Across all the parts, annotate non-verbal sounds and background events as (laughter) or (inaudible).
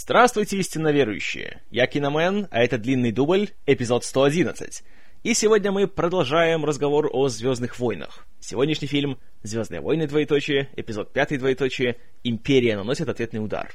Здравствуйте, истинно верующие! Я Киномен, а это длинный дубль, эпизод 111. И сегодня мы продолжаем разговор о «Звездных войнах». Сегодняшний фильм «Звездные войны, двоеточие», эпизод 5, двоеточие, «Империя наносит ответный удар».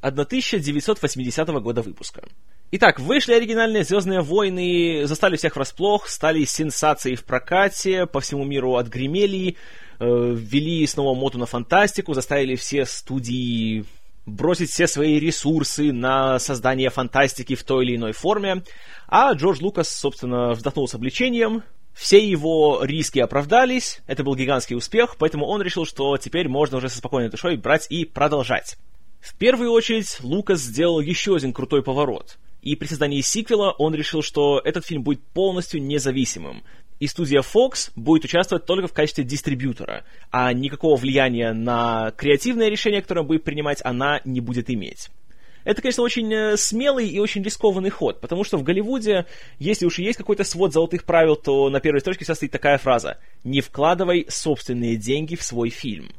1980 года выпуска. Итак, вышли оригинальные «Звездные войны», застали всех врасплох, стали сенсацией в прокате, по всему миру отгремели, э, ввели снова моду на фантастику, заставили все студии бросить все свои ресурсы на создание фантастики в той или иной форме, а Джордж Лукас, собственно, вздохнул с облегчением, все его риски оправдались, это был гигантский успех, поэтому он решил, что теперь можно уже со спокойной душой брать и продолжать. В первую очередь, Лукас сделал еще один крутой поворот. И при создании сиквела он решил, что этот фильм будет полностью независимым и студия Fox будет участвовать только в качестве дистрибьютора, а никакого влияния на креативное решение, которое будет принимать, она не будет иметь. Это, конечно, очень э, смелый и очень рискованный ход, потому что в Голливуде, если уж и есть какой-то свод золотых правил, то на первой строчке состоит такая фраза «Не вкладывай собственные деньги в свой фильм».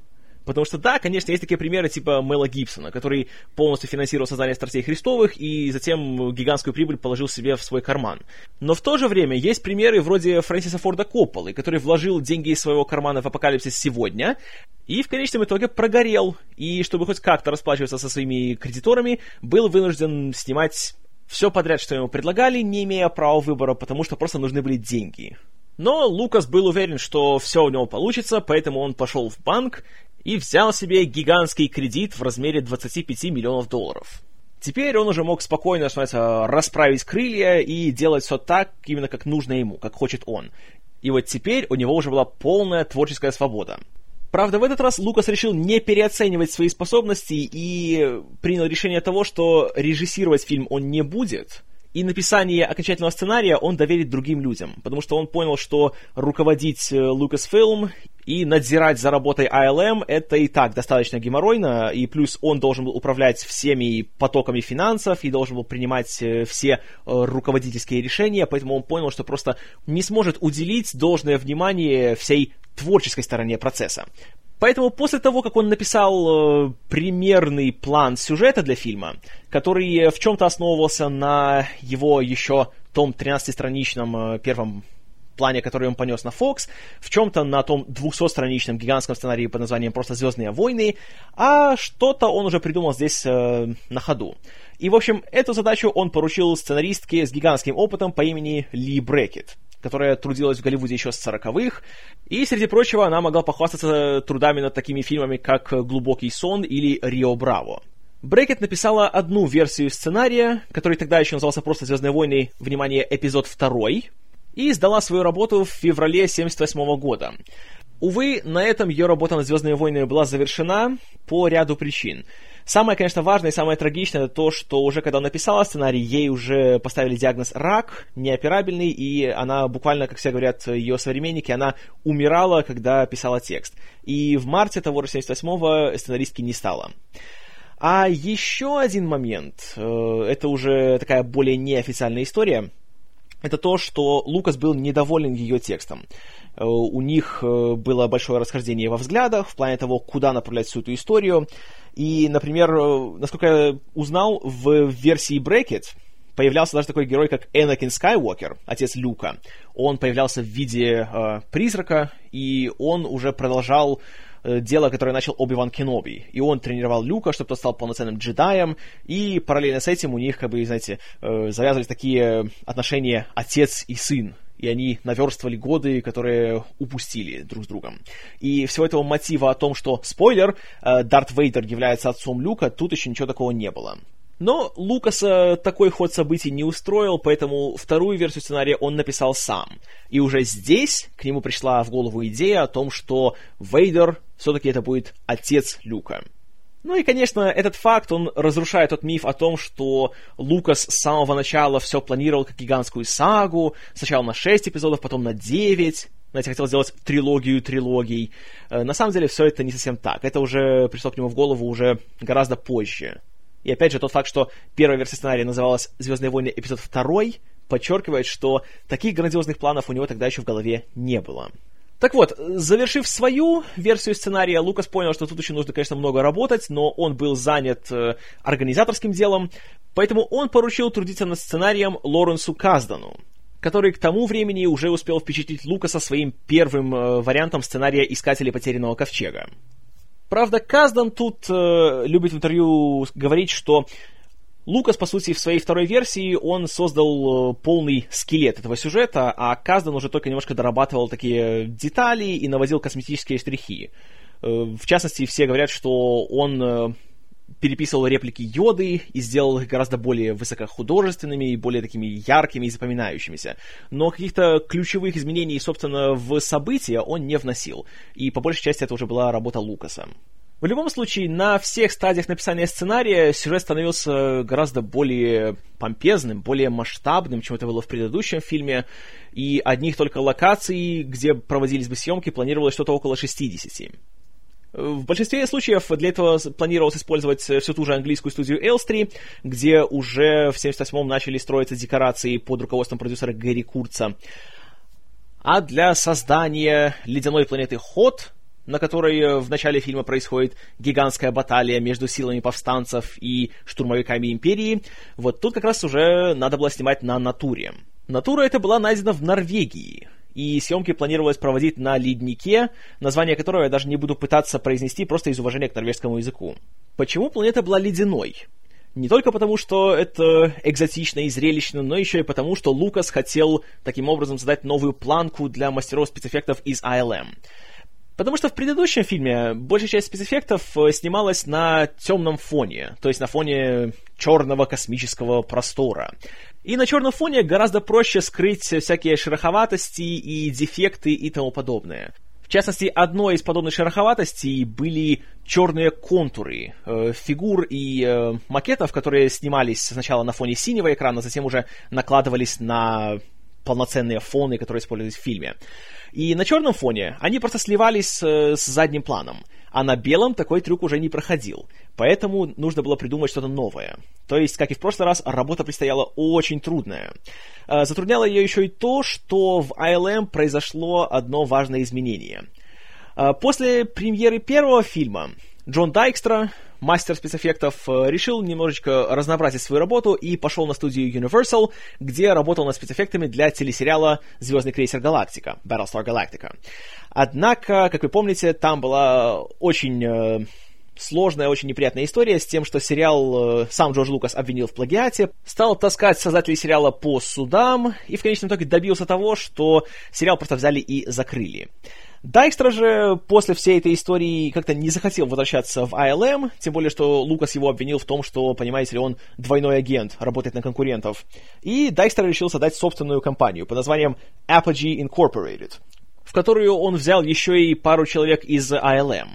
Потому что, да, конечно, есть такие примеры типа Мэла Гибсона, который полностью финансировал создание Страстей Христовых и затем гигантскую прибыль положил себе в свой карман. Но в то же время есть примеры вроде Фрэнсиса Форда Копполы, который вложил деньги из своего кармана в апокалипсис сегодня, и в конечном итоге прогорел, и чтобы хоть как-то расплачиваться со своими кредиторами, был вынужден снимать все подряд, что ему предлагали, не имея права выбора, потому что просто нужны были деньги. Но Лукас был уверен, что все у него получится, поэтому он пошел в банк и взял себе гигантский кредит в размере 25 миллионов долларов. Теперь он уже мог спокойно, что называется, расправить крылья и делать все так, именно как нужно ему, как хочет он. И вот теперь у него уже была полная творческая свобода. Правда, в этот раз Лукас решил не переоценивать свои способности и принял решение того, что режиссировать фильм он не будет, и написание окончательного сценария он доверит другим людям, потому что он понял, что руководить э, Lucasfilm и надзирать за работой ILM это и так достаточно геморройно, и плюс он должен был управлять всеми потоками финансов и должен был принимать э, все э, руководительские решения, поэтому он понял, что просто не сможет уделить должное внимание всей творческой стороне процесса. Поэтому после того, как он написал э, примерный план сюжета для фильма, который в чем-то основывался на его еще том 13-страничном э, первом плане, который он понес на Fox, в чем-то на том 200-страничном гигантском сценарии под названием просто «Звездные войны», а что-то он уже придумал здесь э, на ходу. И, в общем, эту задачу он поручил сценаристке с гигантским опытом по имени Ли Брекет которая трудилась в Голливуде еще с 40-х, и, среди прочего, она могла похвастаться трудами над такими фильмами, как «Глубокий сон» или «Рио Браво». Брекет написала одну версию сценария, который тогда еще назывался просто «Звездные войны», внимание, эпизод второй, и сдала свою работу в феврале 1978 года. Увы, на этом ее работа над «Звездными войнами» была завершена по ряду причин. Самое, конечно, важное и самое трагичное это то, что уже когда она написала сценарий, ей уже поставили диагноз рак, неоперабельный, и она буквально, как все говорят ее современники, она умирала, когда писала текст. И в марте того же 78-го сценаристки не стало. А еще один момент, э, это уже такая более неофициальная история, это то, что Лукас был недоволен ее текстом. Э, у них э, было большое расхождение во взглядах в плане того, куда направлять всю эту историю. И, например, э, насколько я узнал, в версии Bracket появлялся даже такой герой, как Энакин Скайуокер, отец Люка. Он появлялся в виде э, призрака, и он уже продолжал дело, которое начал Оби-Ван Кеноби. И он тренировал Люка, чтобы тот стал полноценным джедаем, и параллельно с этим у них, как бы, знаете, э, завязывались такие отношения отец и сын и они наверстывали годы, которые упустили друг с другом. И всего этого мотива о том, что, спойлер, э, Дарт Вейдер является отцом Люка, тут еще ничего такого не было. Но Лукаса такой ход событий не устроил, поэтому вторую версию сценария он написал сам. И уже здесь к нему пришла в голову идея о том, что Вейдер все-таки это будет отец Люка. Ну и, конечно, этот факт, он разрушает тот миф о том, что Лукас с самого начала все планировал как гигантскую сагу, сначала на 6 эпизодов, потом на 9, знаете, хотел сделать трилогию трилогий. Э, на самом деле все это не совсем так. Это уже пришло к нему в голову уже гораздо позже. И опять же, тот факт, что первая версия сценария называлась «Звездные войны. Эпизод 2», подчеркивает, что таких грандиозных планов у него тогда еще в голове не было. Так вот, завершив свою версию сценария, Лукас понял, что тут еще нужно, конечно, много работать, но он был занят э, организаторским делом, поэтому он поручил трудиться над сценарием Лоренсу Каздану, который к тому времени уже успел впечатлить Лукаса своим первым э, вариантом сценария «Искатели потерянного ковчега». Правда, Каздан тут э, любит в интервью говорить, что Лукас, по сути, в своей второй версии он создал э, полный скелет этого сюжета, а Каздан уже только немножко дорабатывал такие детали и наводил косметические штрихи. Э, в частности, все говорят, что он э, переписывал реплики Йоды и сделал их гораздо более высокохудожественными и более такими яркими и запоминающимися. Но каких-то ключевых изменений, собственно, в события он не вносил. И по большей части это уже была работа Лукаса. В любом случае, на всех стадиях написания сценария сюжет становился гораздо более помпезным, более масштабным, чем это было в предыдущем фильме, и одних только локаций, где проводились бы съемки, планировалось что-то около 60. В большинстве случаев для этого планировалось использовать всю ту же английскую студию Элстри, где уже в 78-м начали строиться декорации под руководством продюсера Гэри Курца. А для создания ледяной планеты Ход на которой э, в начале фильма происходит гигантская баталия между силами повстанцев и штурмовиками Империи, вот тут как раз уже надо было снимать на натуре. Натура эта была найдена в Норвегии, и съемки планировалось проводить на леднике, название которого я даже не буду пытаться произнести просто из уважения к норвежскому языку. Почему планета была ледяной? Не только потому, что это экзотично и зрелищно, но еще и потому, что Лукас хотел таким образом создать новую планку для мастеров спецэффектов из ILM. Потому что в предыдущем фильме большая часть спецэффектов э, снималась на темном фоне, то есть на фоне черного космического простора. И на черном фоне гораздо проще скрыть всякие шероховатости и дефекты и тому подобное. В частности, одной из подобных шероховатостей были черные контуры э, фигур и э, макетов, которые снимались сначала на фоне синего экрана, затем уже накладывались на полноценные фоны, которые использовались в фильме. И на черном фоне они просто сливались с задним планом, а на белом такой трюк уже не проходил. Поэтому нужно было придумать что-то новое. То есть, как и в прошлый раз, работа предстояла очень трудная. Э, затрудняло ее еще и то, что в ILM произошло одно важное изменение. Э, после премьеры первого фильма Джон Дайкстра, мастер спецэффектов, э, решил немножечко разнообразить свою работу и пошел на студию Universal, где работал над спецэффектами для телесериала «Звездный крейсер Галактика» Battlestar Galactica. Однако, как вы помните, там была очень э, сложная, очень неприятная история с тем, что сериал э, сам Джордж Лукас обвинил в плагиате, стал таскать создателей сериала по судам и в конечном итоге добился того, что сериал просто взяли и закрыли. Дайкстра же после всей этой истории как-то не захотел возвращаться в ILM, тем более, что Лукас его обвинил в том, что, понимаете ли, он двойной агент, работает на конкурентов. И Дайкстра решил создать собственную компанию под названием Apogee Incorporated, в которую он взял еще и пару человек из ILM.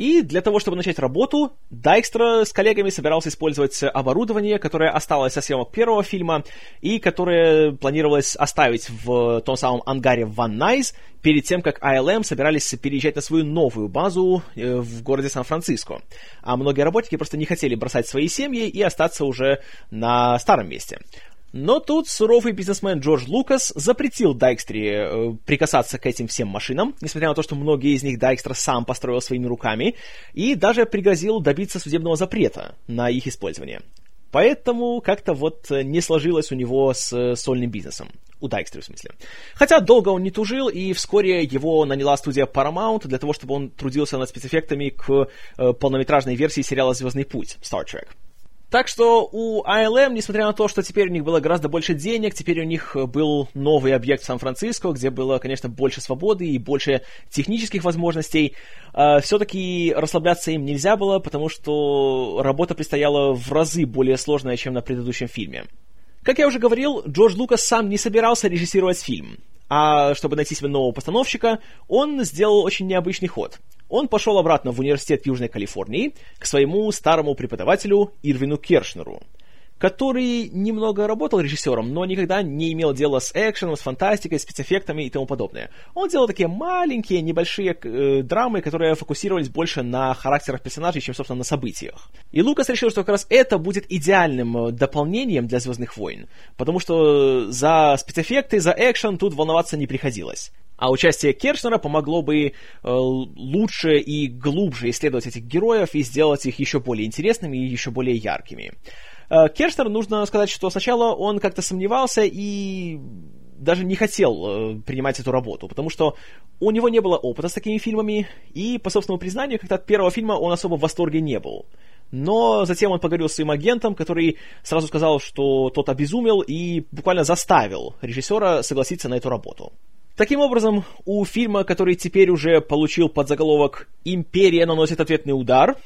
И для того, чтобы начать работу, Дайкстра с коллегами собирался использовать оборудование, которое осталось со съемок первого фильма, и которое планировалось оставить в том самом ангаре Ван Найс, перед тем, как ILM собирались переезжать на свою новую базу э, в городе Сан-Франциско. А многие работники просто не хотели бросать свои семьи и остаться уже на старом месте. Но тут суровый бизнесмен Джордж Лукас запретил Дайкстре э, прикасаться к этим всем машинам, несмотря на то, что многие из них Дайкстра сам построил своими руками, и даже пригрозил добиться судебного запрета на их использование. Поэтому как-то вот не сложилось у него с э, сольным бизнесом. У Дайкстера, в смысле. Хотя долго он не тужил, и вскоре его наняла студия Paramount для того, чтобы он трудился над спецэффектами к э, полнометражной версии сериала «Звездный путь» Star Trek. Так что у ILM, несмотря на то, что теперь у них было гораздо больше денег, теперь у них был новый объект в Сан-Франциско, где было, конечно, больше свободы и больше технических возможностей, э, все-таки расслабляться им нельзя было, потому что работа предстояла в разы более сложная, чем на предыдущем фильме. Как я уже говорил, Джордж Лукас сам не собирался режиссировать фильм, а чтобы найти себе нового постановщика, он сделал очень необычный ход – он пошел обратно в университет Южной Калифорнии к своему старому преподавателю Ирвину Кершнеру. Который немного работал режиссером, но никогда не имел дела с экшеном, с фантастикой, спецэффектами и тому подобное. Он делал такие маленькие, небольшие э, драмы, которые фокусировались больше на характерах персонажей, чем, собственно, на событиях. И Лукас решил, что как раз это будет идеальным э, дополнением для «Звездных войн», потому что за спецэффекты, за экшен тут волноваться не приходилось. А участие Кершнера помогло бы э, лучше и глубже исследовать этих героев и сделать их еще более интересными и еще более яркими. Э, Кершнер, нужно сказать, что сначала он как-то сомневался и даже не хотел э, принимать эту работу, потому что у него не было опыта с такими фильмами, и, по собственному признанию, как-то от первого фильма он особо в восторге не был. Но затем он поговорил с своим агентом, который сразу сказал, что тот обезумел и буквально заставил режиссера согласиться на эту работу. Таким образом, у фильма, который теперь уже получил подзаголовок «Империя наносит ответный удар»,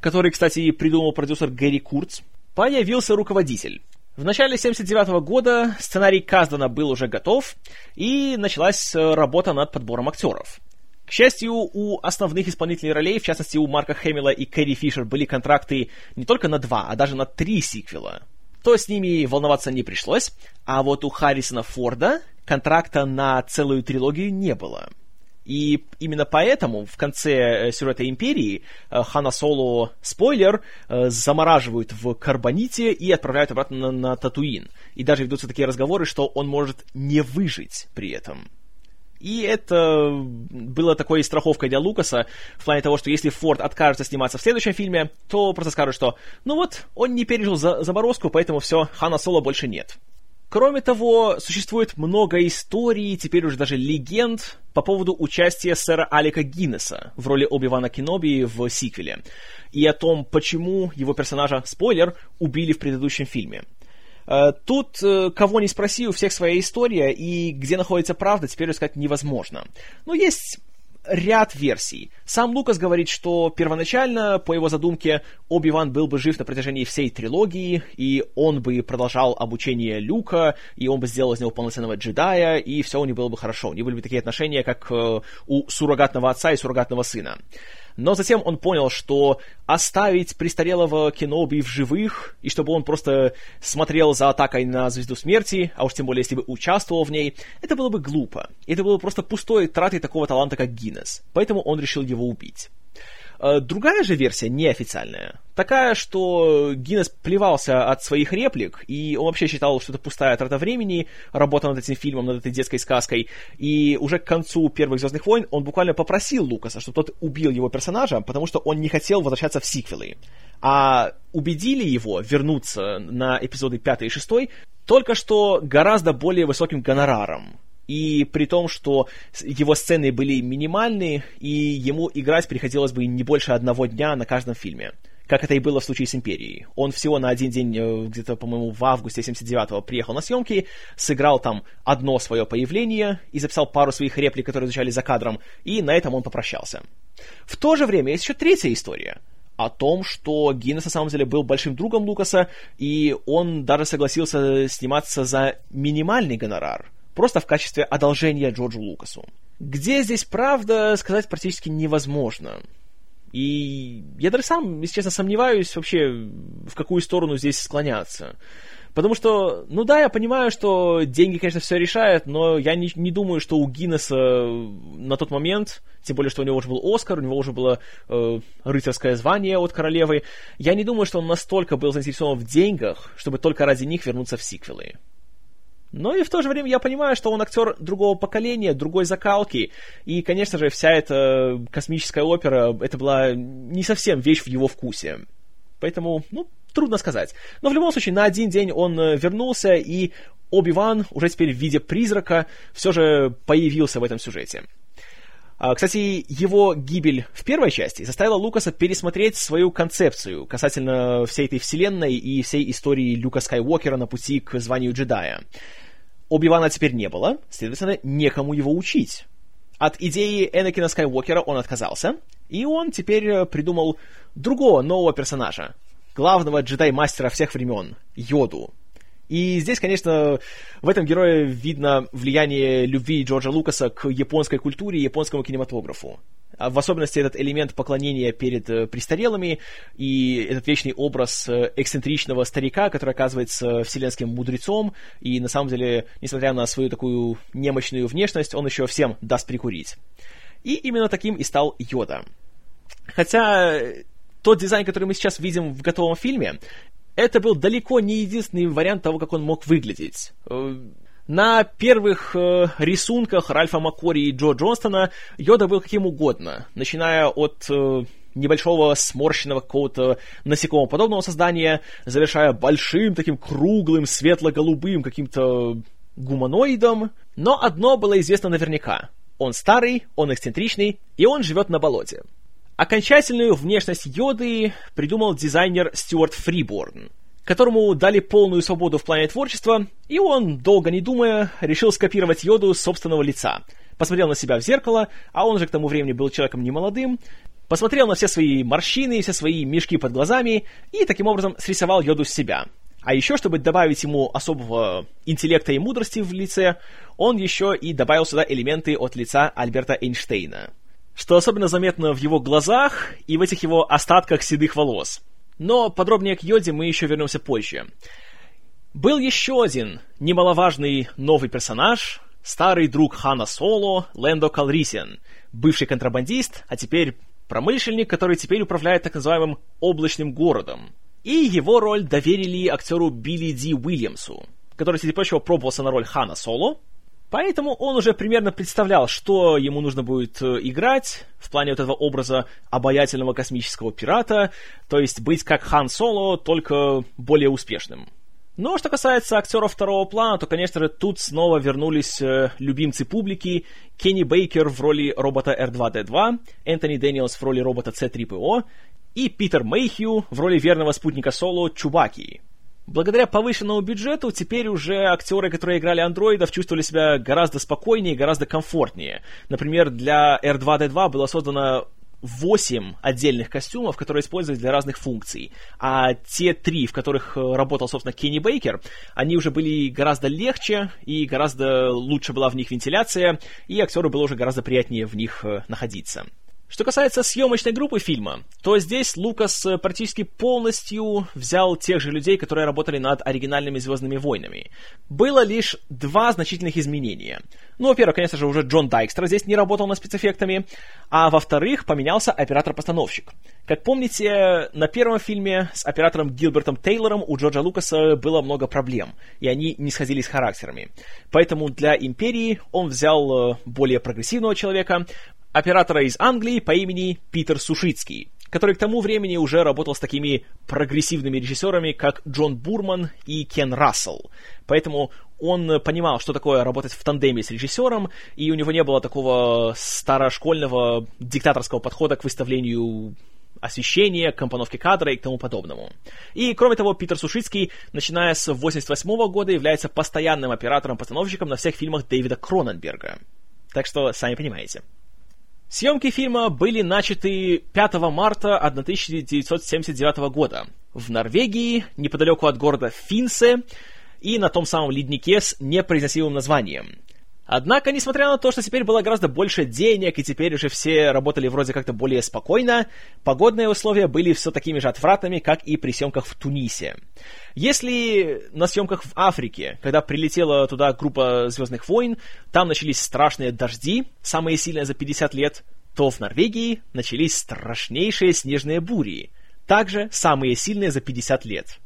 который, кстати, придумал продюсер Гэри Курц, появился руководитель. В начале 79 года сценарий Каздана был уже готов, и началась э, работа над подбором актеров. К счастью, у основных исполнителей ролей, в частности у Марка Хэмилла и Кэрри Фишер, были контракты не только на два, а даже на три сиквела. То с ними волноваться не пришлось, а вот у Харрисона Форда контракта на целую трилогию не было – и именно поэтому в конце э, сюжета Империи э, Хана Соло, спойлер, э, замораживают в Карбоните и отправляют обратно на, на Татуин. И даже ведутся такие разговоры, что он может не выжить при этом. И это было такой страховкой для Лукаса в плане того, что если Форд откажется сниматься в следующем фильме, то просто скажут, что ну вот, он не пережил за заморозку, поэтому все, Хана Соло больше нет. Кроме того, существует много историй, теперь уже даже легенд, по поводу участия сэра Алика Гиннеса в роли Оби-Вана Кеноби в сиквеле, и о том, почему его персонажа, спойлер, убили в предыдущем фильме. Э, тут, э, кого не спроси, у всех своя история, и где находится правда, теперь искать невозможно. Но есть ряд версий. Сам Лукас говорит, что первоначально, по его задумке, Оби-Ван был бы жив на протяжении всей трилогии, и он бы продолжал обучение Люка, и он бы сделал из него полноценного джедая, и все у них было бы хорошо. У них были бы такие отношения, как э, у суррогатного отца и суррогатного сына. Но затем он понял, что оставить престарелого Кеноби в живых, и чтобы он просто смотрел за атакой на Звезду Смерти, а уж тем более, если бы участвовал в ней, это было бы глупо. Это было просто пустой тратой такого таланта, как Гиннес. Поэтому он решил его убить. Э, другая же версия, неофициальная, такая, что Гиннес плевался от своих реплик, и он вообще считал, что это пустая трата времени, работа над этим фильмом, над этой детской сказкой, и уже к концу первых «Звездных войн» он буквально попросил Лукаса, чтобы тот убил его персонажа, потому что он не хотел возвращаться в сиквелы. А убедили его вернуться на эпизоды 5 и 6 только что гораздо более высоким гонораром. И при том, что его сцены были минимальные, и ему играть приходилось бы не больше одного дня на каждом фильме. Как это и было в случае с Империей. Он всего на один день, э, где-то, по-моему, в августе 79-го приехал на съемки, сыграл там одно свое появление и записал пару своих реплик, которые звучали за кадром, и на этом он попрощался. В то же время есть еще третья история о том, что Гиннес на самом деле был большим другом Лукаса, и он даже согласился сниматься за минимальный гонорар – просто в качестве одолжения Джорджу Лукасу. Где здесь правда, сказать практически невозможно. И я даже сам, если честно, сомневаюсь вообще, в какую сторону здесь склоняться. Потому что, ну да, я понимаю, что деньги, конечно, все решают, но я не, не думаю, что у Гиннесса на тот момент, тем более, что у него уже был Оскар, у него уже было э, рыцарское звание от королевы, я не думаю, что он настолько был заинтересован в деньгах, чтобы только ради них вернуться в сиквелы. Но и в то же время я понимаю, что он актер другого поколения, другой закалки. И, конечно же, вся эта космическая опера, это была не совсем вещь в его вкусе. Поэтому, ну, трудно сказать. Но в любом случае, на один день он э, вернулся, и Оби-Ван, уже теперь в виде призрака, все же появился в этом сюжете. А, кстати, его гибель в первой части заставила Лукаса пересмотреть свою концепцию касательно всей этой вселенной и всей истории Люка Скайуокера на пути к званию джедая. Оби-Вана теперь не было, следовательно, некому его учить. От идеи Энакина Скайуокера он отказался, и он теперь э, придумал другого нового персонажа, главного джедай-мастера всех времен, Йоду. И здесь, конечно, в этом герое видно влияние любви Джорджа Лукаса к японской культуре и японскому кинематографу. А в особенности этот элемент поклонения перед э, престарелыми и этот вечный образ э, эксцентричного старика, который оказывается вселенским мудрецом, и на самом деле, несмотря на свою такую немощную внешность, он еще всем даст прикурить. И именно таким и стал Йода. Хотя тот дизайн, который мы сейчас видим в готовом фильме, это был далеко не единственный вариант того, как он мог выглядеть. На первых э, рисунках Ральфа Маккори и Джо Джонстона Йода был каким угодно, начиная от э, небольшого сморщенного какого-то насекомоподобного создания, завершая большим таким круглым, светло-голубым каким-то гуманоидом. Но одно было известно наверняка. Он старый, он эксцентричный, и он живет на болоте. Окончательную внешность Йоды придумал дизайнер Стюарт Фриборн — которому дали полную свободу в плане творчества, и он, долго не думая, решил скопировать Йоду с собственного лица. Посмотрел на себя в зеркало, а он же к тому времени был человеком немолодым, посмотрел на все свои морщины, все свои мешки под глазами, и таким образом срисовал Йоду с себя. А еще, чтобы добавить ему особого интеллекта и мудрости в лице, он еще и добавил сюда элементы от лица Альберта Эйнштейна. Что особенно заметно в его глазах и в этих его остатках седых волос – но подробнее к Йоде мы еще вернемся позже. Был еще один немаловажный новый персонаж, старый друг Хана Соло, Лэндо Калрисиан, бывший контрабандист, а теперь промышленник, который теперь управляет так называемым облачным городом. И его роль доверили актеру Билли Ди Уильямсу, который, среди прочего, пробовался на роль Хана Соло, Поэтому он уже примерно представлял, что ему нужно будет э, играть в плане вот этого образа обаятельного космического пирата, то есть быть как Хан Соло, только более успешным. Но что касается актеров второго плана, то, конечно же, тут снова вернулись э, любимцы публики. Кенни Бейкер в роли робота R2-D2, Энтони Дэниелс в роли робота C-3PO и Питер Мейхью в роли верного спутника Соло Чубаки. Благодаря повышенному бюджету теперь уже актеры, которые играли андроидов, чувствовали себя гораздо спокойнее гораздо комфортнее. Например, для R2-D2 было создано 8 отдельных костюмов, которые использовались для разных функций. А те три, в которых э, работал, собственно, Кенни Бейкер, они уже были гораздо легче, и гораздо лучше была в них вентиляция, и актеру было уже гораздо приятнее в них э, находиться. Что касается съемочной группы фильма, то здесь Лукас э, практически полностью взял тех же людей, которые работали над оригинальными «Звездными войнами». Было лишь два значительных изменения. Ну, во-первых, конечно же, уже Джон Дайкстер здесь не работал над спецэффектами, а во-вторых, поменялся оператор-постановщик. Как помните, на первом фильме с оператором Гилбертом Тейлором у Джорджа Лукаса было много проблем, и они не сходились характерами. Поэтому для «Империи» он взял э, более прогрессивного человека, оператора из Англии по имени Питер Сушицкий, который к тому времени уже работал с такими прогрессивными режиссерами, как Джон Бурман и Кен Рассел. Поэтому он понимал, что такое работать в тандеме с режиссером, и у него не было такого старошкольного диктаторского подхода к выставлению освещения, компоновке кадра и к тому подобному. И, кроме того, Питер Сушицкий, начиная с 1988 года, является постоянным оператором-постановщиком на всех фильмах Дэвида Кроненберга. Так что, сами понимаете. Съемки фильма были начаты 5 марта 1979 года в Норвегии, неподалеку от города Финсе, и на том самом леднике с непроизносимым названием. Однако, несмотря на то, что теперь было гораздо больше денег, и теперь уже все работали вроде как-то более спокойно, погодные условия были все такими же отвратными, как и при съемках в Тунисе. Если на съемках в Африке, когда прилетела туда группа «Звездных войн», там начались страшные дожди, самые сильные за 50 лет, то в Норвегии начались страшнейшие снежные бури, также самые сильные за 50 лет.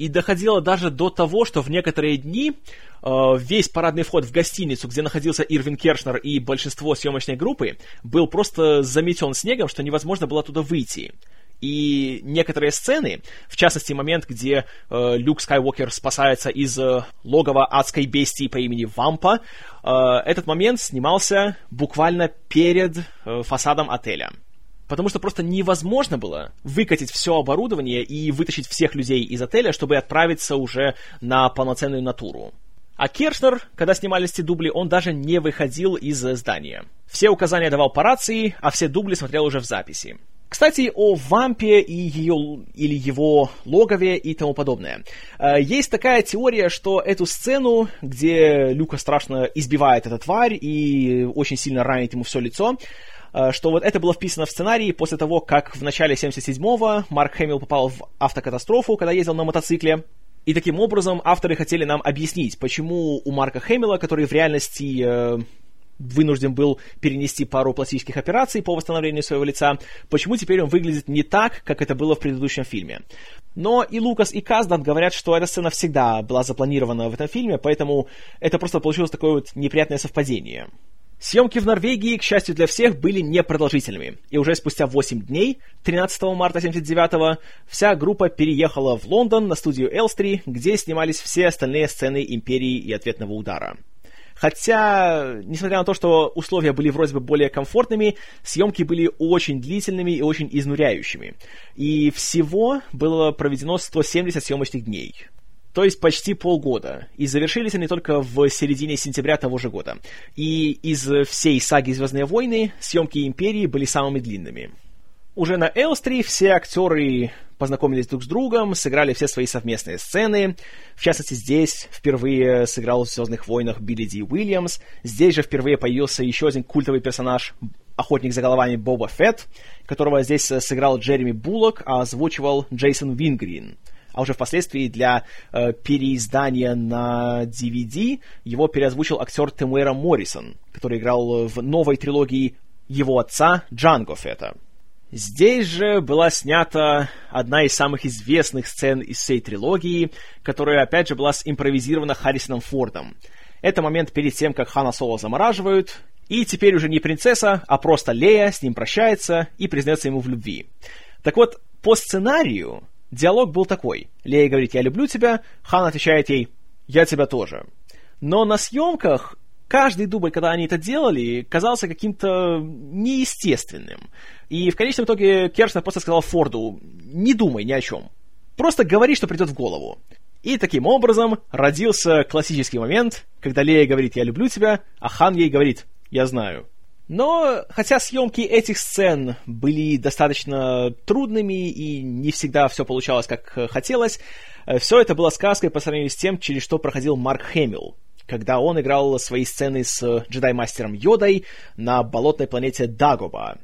И доходило даже до того, что в некоторые дни Э, весь парадный вход в гостиницу, где находился Ирвин Кершнер и большинство съемочной группы, был просто заметен снегом, что невозможно было туда выйти. И некоторые сцены, в частности момент, где э, Люк Скайуокер спасается из э, логова адской бестии по имени Вампа, э, этот момент снимался буквально перед э, фасадом отеля. Потому что просто невозможно было выкатить все оборудование и вытащить всех людей из отеля, чтобы отправиться уже на полноценную натуру. А Кершнер, когда снимались эти дубли, он даже не выходил из здания. Все указания давал по рации, а все дубли смотрел уже в записи. Кстати, о вампе и ее или его логове и тому подобное. Э, есть такая теория, что эту сцену, где Люка страшно избивает эта тварь и очень сильно ранит ему все лицо, что вот это было вписано в сценарий после того, как в начале 77-го Марк Хэмилл попал в автокатастрофу, когда ездил на мотоцикле. И таким образом авторы хотели нам объяснить, почему у Марка Хэмилла, который в реальности э, вынужден был перенести пару пластических операций по восстановлению своего лица, почему теперь он выглядит не так, как это было в предыдущем фильме. Но и Лукас, и Каздан говорят, что эта сцена всегда была запланирована в этом фильме, поэтому это просто получилось такое вот неприятное совпадение. Съемки в Норвегии, к счастью для всех, были непродолжительными, и уже спустя 8 дней, 13 марта 79-го, вся группа переехала в Лондон на студию Элстри, где снимались все остальные сцены Империи и Ответного удара. Хотя, несмотря на то, что условия были вроде бы более комфортными, съемки были очень длительными и очень изнуряющими. И всего было проведено 170 съемочных дней. То есть почти полгода. И завершились они только в середине сентября того же года. И из всей саги «Звездные войны» съемки «Империи» были самыми длинными. Уже на Элстри все актеры познакомились друг с другом, сыграли все свои совместные сцены. В частности, здесь впервые сыграл в «Звездных войнах» Билли Ди Уильямс. Здесь же впервые появился еще один культовый персонаж, охотник за головами Боба Фетт, которого здесь сыграл Джереми Буллок, а озвучивал Джейсон Вингрин. А уже впоследствии для э, переиздания на DVD его переозвучил актер Темуэра Моррисон, который играл в новой трилогии его отца Джанго Фетта. Здесь же была снята одна из самых известных сцен из всей трилогии, которая, опять же, была импровизирована Харрисоном Фордом. Это момент перед тем, как Хана Соло замораживают, и теперь уже не принцесса, а просто Лея с ним прощается и признается ему в любви. Так вот, по сценарию диалог был такой. Лея говорит «я люблю тебя», Хан отвечает ей «я тебя тоже». Но на съемках каждый дубль, когда они это делали, казался каким-то неестественным. И в конечном итоге Кершнер просто сказал Форду, не думай ни о чем. Просто говори, что придет в голову. И таким образом родился классический момент, когда Лея говорит «я люблю тебя», а Хан ей говорит «я знаю». Но, хотя съемки этих сцен были достаточно трудными и не всегда все получалось как хотелось, все это было сказкой по сравнению с тем, через что проходил Марк Хэмилл, когда он играл свои сцены с джедай-мастером Йодой на болотной планете Дагоба.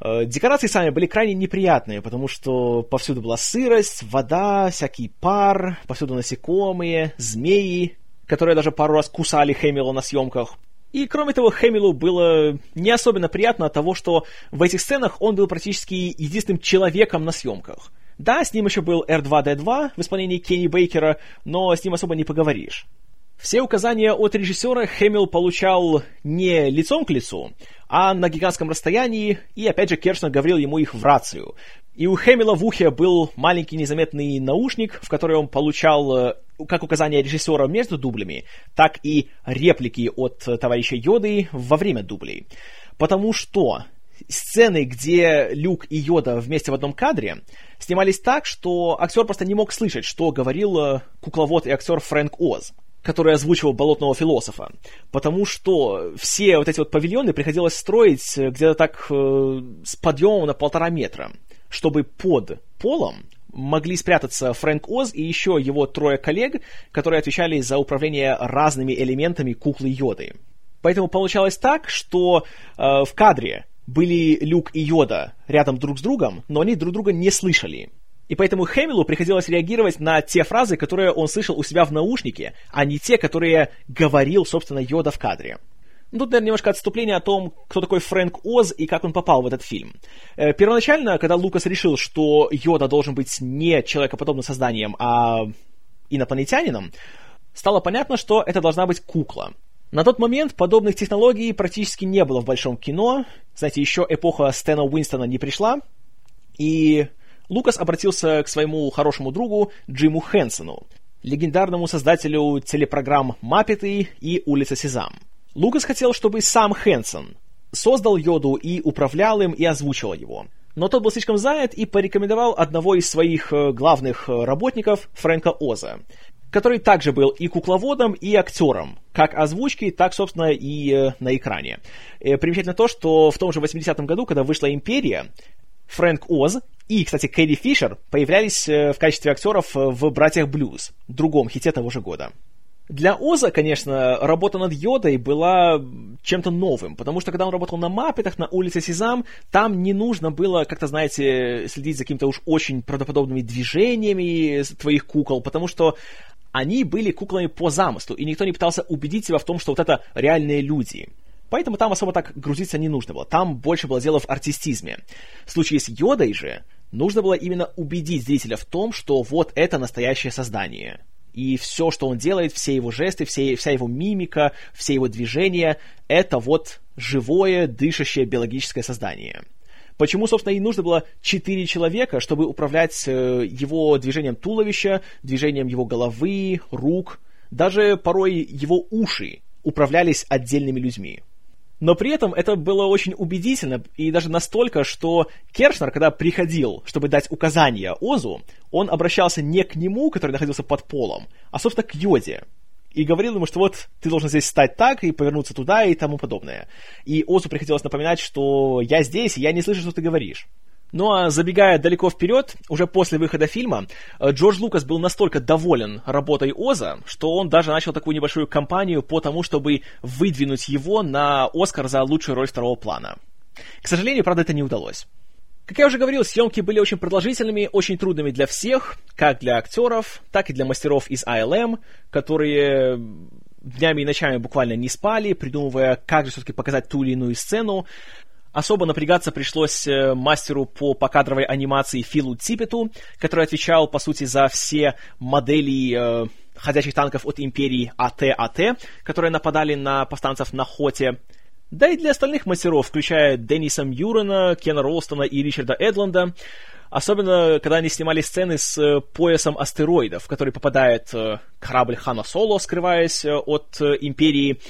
Э, декорации сами были крайне неприятные, потому что повсюду была сырость, вода, всякий пар, повсюду насекомые, змеи, которые даже пару раз кусали Хэмилла на съемках. И, кроме того, Хэмиллу было не особенно приятно от того, что в этих сценах он был практически единственным человеком на съемках. Да, с ним еще был R2-D2 в исполнении Кенни Бейкера, но с ним особо не поговоришь. Все указания от режиссера Хэмилл получал не лицом к лицу, а на гигантском расстоянии, и опять же Кершнер говорил ему их в рацию. И у Хэмилла в ухе был маленький незаметный наушник, в который он получал э, как указания режиссера между дублями, так и реплики от товарища Йоды во время дублей. Потому что сцены, где Люк и Йода вместе в одном кадре, снимались так, что актер просто не мог слышать, что говорил э, кукловод и актер Фрэнк Оз который озвучивал болотного философа, потому что все вот эти вот павильоны приходилось строить где-то так э, с подъемом на полтора метра, чтобы под полом могли спрятаться Фрэнк Оз и еще его трое коллег, которые отвечали за управление разными элементами куклы Йоды. Поэтому получалось так, что э, в кадре были Люк и Йода рядом друг с другом, но они друг друга не слышали. И поэтому Хэмиллу приходилось реагировать на те фразы, которые он слышал у себя в наушнике, а не те, которые говорил, собственно, Йода в кадре. Ну, тут, наверное, немножко отступление о том, кто такой Фрэнк Оз и как он попал в этот фильм. Э, первоначально, когда Лукас решил, что Йода должен быть не человекоподобным созданием, а инопланетянином, стало понятно, что это должна быть кукла. На тот момент подобных технологий практически не было в большом кино. Знаете, еще эпоха Стэна Уинстона не пришла. И Лукас обратился к своему хорошему другу Джиму Хэнсону, легендарному создателю телепрограмм «Маппеты» и «Улица Сезам». Лукас хотел, чтобы сам Хэнсон создал Йоду и управлял им и озвучивал его. Но тот был слишком занят и порекомендовал одного из своих э, главных э, работников, Фрэнка Оза, который также был и кукловодом, и актером, как озвучки, так, собственно, и э, на экране. Примечательно то, что в том же 80-м году, когда вышла «Империя», Фрэнк Оз и, кстати, Кэрри Фишер появлялись в качестве актеров в «Братьях Блюз», другом хите того же года. Для Оза, конечно, работа над Йодой была чем-то новым, потому что когда он работал на Маппетах, на улице Сезам, там не нужно было, как-то, знаете, следить за какими-то уж очень правдоподобными движениями твоих кукол, потому что они были куклами по замыслу, и никто не пытался убедить себя в том, что вот это реальные люди. Поэтому там особо так грузиться не нужно было. Там больше было дело в артистизме. В случае с Йодой же нужно было именно убедить зрителя в том, что вот это настоящее создание. И все, что он делает, все его жесты, все, вся его мимика, все его движения, это вот живое, дышащее биологическое создание. Почему, собственно, и нужно было четыре человека, чтобы управлять э, его движением туловища, движением его головы, рук, даже порой его уши управлялись отдельными людьми. Но при этом это было очень убедительно, и даже настолько, что Кершнер, когда приходил, чтобы дать указания Озу, он обращался не к нему, который находился под полом, а, собственно, к Йоде. И говорил ему, что вот ты должен здесь стать так и повернуться туда и тому подобное. И Озу приходилось напоминать, что я здесь, и я не слышу, что ты говоришь. Ну а забегая далеко вперед, уже после выхода фильма, э, Джордж Лукас был настолько доволен работой Оза, что он даже начал такую небольшую кампанию по тому, чтобы выдвинуть его на Оскар за лучшую роль второго плана. К сожалению, правда, это не удалось. Как я уже говорил, съемки были очень продолжительными, очень трудными для всех, как для актеров, так и для мастеров из ILM, которые днями и ночами буквально не спали, придумывая, как же все-таки показать ту или иную сцену. Особо напрягаться пришлось э, мастеру по покадровой анимации Филу Типету, который отвечал, по сути, за все модели э, ходячих танков от империи АТ-АТ, которые нападали на повстанцев на Хоте. Да и для остальных мастеров, включая Денниса Мьюрена, Кена Ролстона и Ричарда Эдланда, Особенно, когда они снимали сцены с э, поясом астероидов, в который попадает э, корабль Хана Соло, скрываясь от Империи.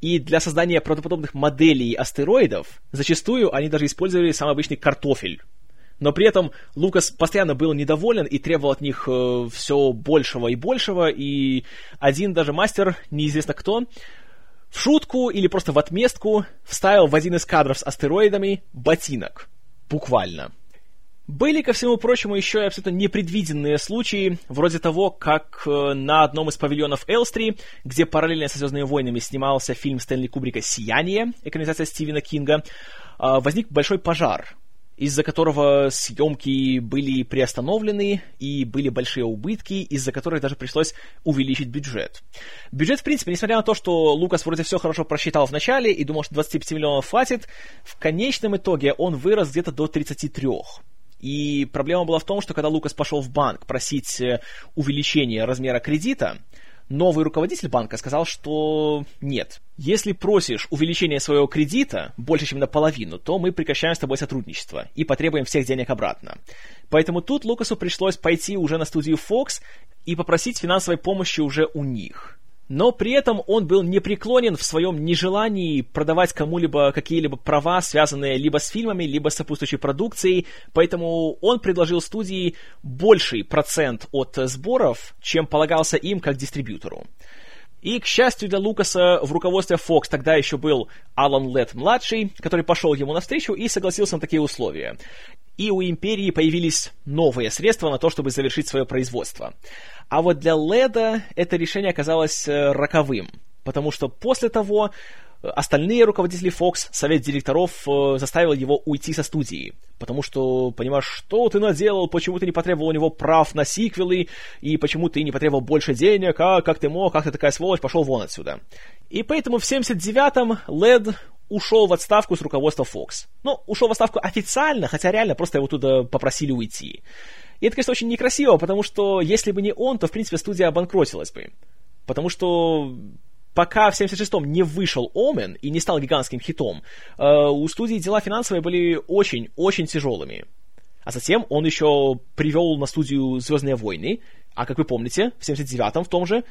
И для создания правдоподобных моделей астероидов зачастую они даже использовали самый обычный картофель. Но при этом Лукас постоянно был недоволен и требовал от них э, все большего и большего, и один даже мастер, неизвестно кто, в шутку или просто в отместку вставил в один из кадров с астероидами ботинок. Буквально. Были, ко всему прочему, еще и абсолютно непредвиденные случаи, вроде того, как э, на одном из павильонов Элстри, где параллельно со «Звездными войнами» снимался фильм Стэнли Кубрика «Сияние», экранизация Стивена Кинга, э, возник большой пожар, из-за которого съемки были приостановлены и были большие убытки, из-за которых даже пришлось увеличить бюджет. Бюджет, в принципе, несмотря на то, что Лукас вроде все хорошо просчитал в начале и думал, что 25 миллионов хватит, в конечном итоге он вырос где-то до 33. И проблема была в том, что когда Лукас пошел в банк просить э, увеличения размера кредита, новый руководитель банка сказал, что нет. Если просишь увеличения своего кредита больше, чем наполовину, то мы прекращаем с тобой сотрудничество и потребуем всех денег обратно. Поэтому тут Лукасу пришлось пойти уже на студию Fox и попросить финансовой помощи уже у них но при этом он был непреклонен в своем нежелании продавать кому-либо какие-либо права, связанные либо с фильмами, либо с сопутствующей продукцией, поэтому он предложил студии больший процент от сборов, чем полагался им как дистрибьютору. И, к счастью для Лукаса, в руководстве Fox тогда еще был Алан Летт-младший, который пошел ему навстречу и согласился на такие условия. И у Империи появились новые средства на то, чтобы завершить свое производство. А вот для Леда это решение оказалось э, роковым, потому что после того э, остальные руководители Fox, совет директоров, э, заставил его уйти со студии. Потому что, понимаешь, что ты наделал, почему ты не потребовал у него прав на сиквелы, и почему ты не потребовал больше денег, а как ты мог, как ты такая сволочь, пошел вон отсюда. И поэтому в 79-м Лед ушел в отставку с руководства Fox. Ну, ушел в отставку официально, хотя реально просто его туда попросили уйти. И это, конечно, очень некрасиво, потому что если бы не он, то, в принципе, студия обанкротилась бы. Потому что пока в 76-м не вышел Омен и не стал гигантским хитом, э, у студии дела финансовые были очень-очень тяжелыми. А затем он еще привел на студию «Звездные войны», а, как вы помните, в 79-м в том же,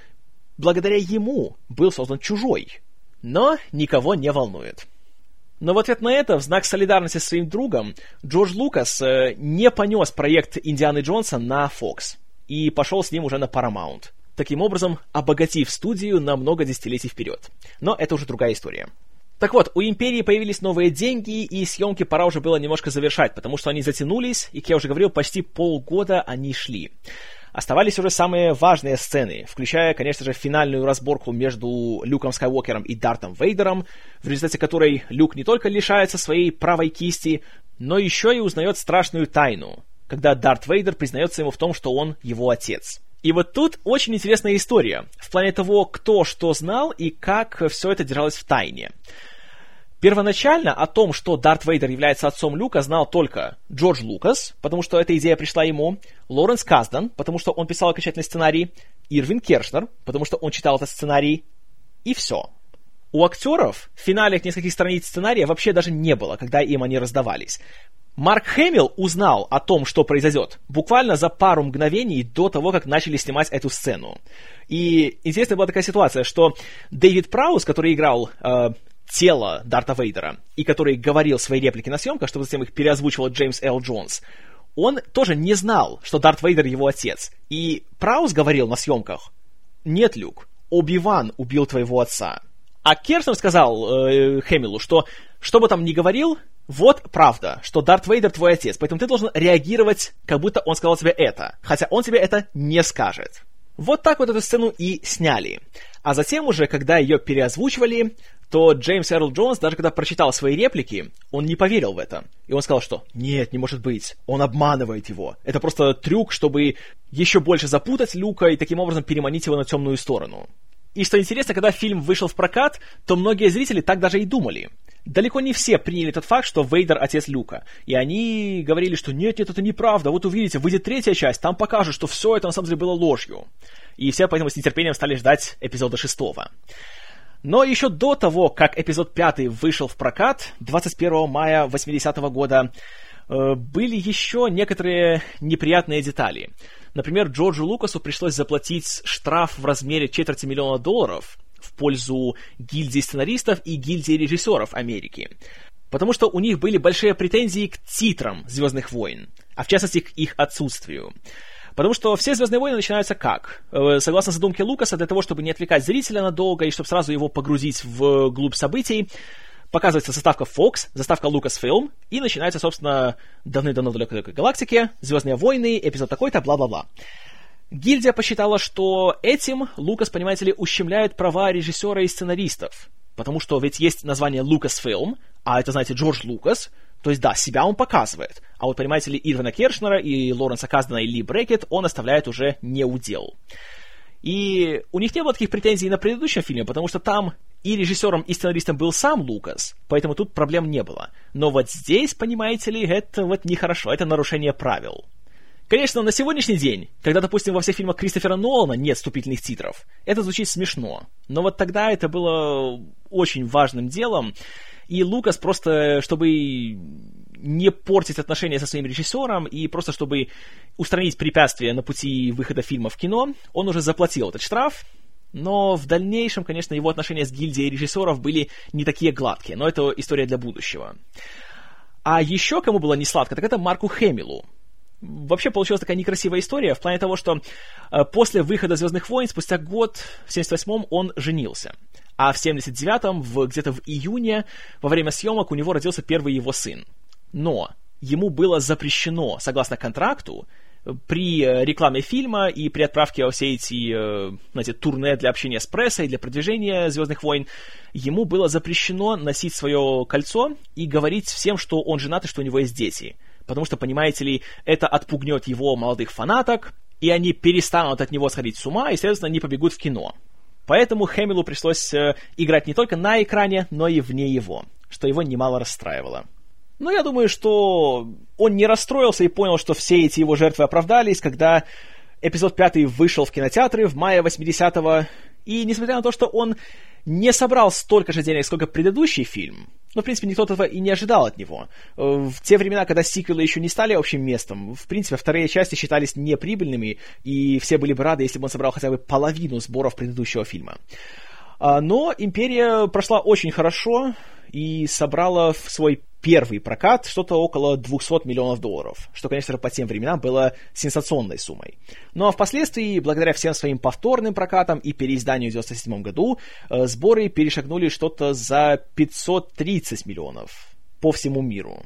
благодаря ему был создан «Чужой». Но никого не волнует. Но в ответ на это, в знак солидарности с своим другом, Джордж Лукас э, не понес проект Индианы Джонса на Fox и пошел с ним уже на Paramount, таким образом обогатив студию на много десятилетий вперед. Но это уже другая история. Так вот, у Империи появились новые деньги, и съемки пора уже было немножко завершать, потому что они затянулись, и, как я уже говорил, почти полгода они шли. Оставались уже самые важные сцены, включая, конечно же, финальную разборку между Люком Скайуокером и Дартом Вейдером, в результате которой Люк не только лишается своей правой кисти, но еще и узнает страшную тайну, когда Дарт Вейдер признается ему в том, что он его отец. И вот тут очень интересная история в плане того, кто что знал и как все это держалось в тайне. Первоначально о том, что Дарт Вейдер является отцом Люка, знал только Джордж Лукас, потому что эта идея пришла ему, Лоренс Каздан, потому что он писал окончательный сценарий, Ирвин Кершнер, потому что он читал этот сценарий, и все. У актеров в финале нескольких страниц сценария вообще даже не было, когда им они раздавались. Марк Хэмилл узнал о том, что произойдет, буквально за пару мгновений до того, как начали снимать эту сцену. И интересная была такая ситуация, что Дэвид Праус, который играл э, тело Дарта Вейдера, и который говорил свои реплики на съемках, чтобы затем их переозвучивал Джеймс Л. Джонс, он тоже не знал, что Дарт Вейдер его отец. И Праус говорил на съемках, «Нет, Люк, Оби-Ван убил твоего отца». А Керстен сказал э, Хэмиллу, что что бы там ни говорил, вот правда, что Дарт Вейдер твой отец, поэтому ты должен реагировать, как будто он сказал тебе это, хотя он тебе это не скажет. Вот так вот эту сцену и сняли. А затем уже, когда ее переозвучивали, то Джеймс Эрл Джонс, даже когда прочитал свои реплики, он не поверил в это. И он сказал, что «Нет, не может быть, он обманывает его. Это просто трюк, чтобы еще больше запутать Люка и таким образом переманить его на темную сторону». И что интересно, когда фильм вышел в прокат, то многие зрители так даже и думали. Далеко не все приняли тот факт, что Вейдер отец Люка. И они говорили, что нет, нет, это неправда. Вот увидите, выйдет третья часть, там покажут, что все это на самом деле было ложью. И все поэтому с нетерпением стали ждать эпизода шестого. Но еще до того, как эпизод 5 вышел в прокат, 21 мая 80 -го года, э, были еще некоторые неприятные детали. Например, Джорджу Лукасу пришлось заплатить штраф в размере четверти миллиона долларов в пользу гильдии сценаристов и гильдии режиссеров Америки. Потому что у них были большие претензии к титрам «Звездных войн», а в частности к их отсутствию. Потому что все «Звездные войны» начинаются как? Э, согласно задумке Лукаса, для того, чтобы не отвлекать зрителя надолго и чтобы сразу его погрузить в глубь событий, показывается заставка Fox, заставка Lucasfilm, и начинается, собственно, давны-давно в далекой галактике, «Звездные войны», эпизод такой-то, бла-бла-бла. Гильдия посчитала, что этим Лукас, понимаете ли, ущемляет права режиссера и сценаристов. Потому что ведь есть название Lucasfilm, а это, знаете, Джордж Лукас, то есть, да, себя он показывает. А вот, понимаете ли, Ирвина Кершнера и Лоренса Каздена и Ли Брекет он оставляет уже не удел. И у них не было таких претензий на предыдущем фильме, потому что там и режиссером, и сценаристом был сам Лукас, поэтому тут проблем не было. Но вот здесь, понимаете ли, это вот нехорошо, это нарушение правил. Конечно, на сегодняшний день, когда, допустим, во всех фильмах Кристофера Нолана нет вступительных титров, это звучит смешно. Но вот тогда это было очень важным делом, и Лукас просто, чтобы не портить отношения со своим режиссером и просто чтобы устранить препятствия на пути выхода фильма в кино, он уже заплатил этот штраф, но в дальнейшем, конечно, его отношения с гильдией режиссеров были не такие гладкие, но это история для будущего. А еще кому было не сладко, так это Марку Хэмилу. Вообще получилась такая некрасивая история в плане того, что э, после выхода «Звездных войн» спустя год, в 78-м, он женился а в 79-м, в, где-то в июне, во время съемок у него родился первый его сын. Но ему было запрещено, согласно контракту, при э, рекламе фильма и при отправке во все эти, э, знаете, турне для общения с прессой, для продвижения «Звездных войн», ему было запрещено носить свое кольцо и говорить всем, что он женат и что у него есть дети. Потому что, понимаете ли, это отпугнет его молодых фанаток, и они перестанут от него сходить с ума и, следовательно, не побегут в кино. Поэтому Хэмилу пришлось э, играть не только на экране, но и вне его, что его немало расстраивало. Но я думаю, что он не расстроился и понял, что все эти его жертвы оправдались, когда эпизод 5 вышел в кинотеатры в мае 80-го, и несмотря на то, что он не собрал столько же денег, сколько предыдущий фильм. Но, в принципе, никто этого и не ожидал от него. Э, в те времена, когда сиквелы еще не стали общим местом, в принципе, вторые части считались неприбыльными, и все были бы рады, если бы он собрал хотя бы половину сборов предыдущего фильма. А, но «Империя» прошла очень хорошо и собрала в свой первый прокат что-то около 200 миллионов долларов, что, конечно же, по тем временам было сенсационной суммой. Ну а впоследствии, благодаря всем своим повторным прокатам и переизданию в 1997 году, э, сборы перешагнули что-то за 530 миллионов по всему миру.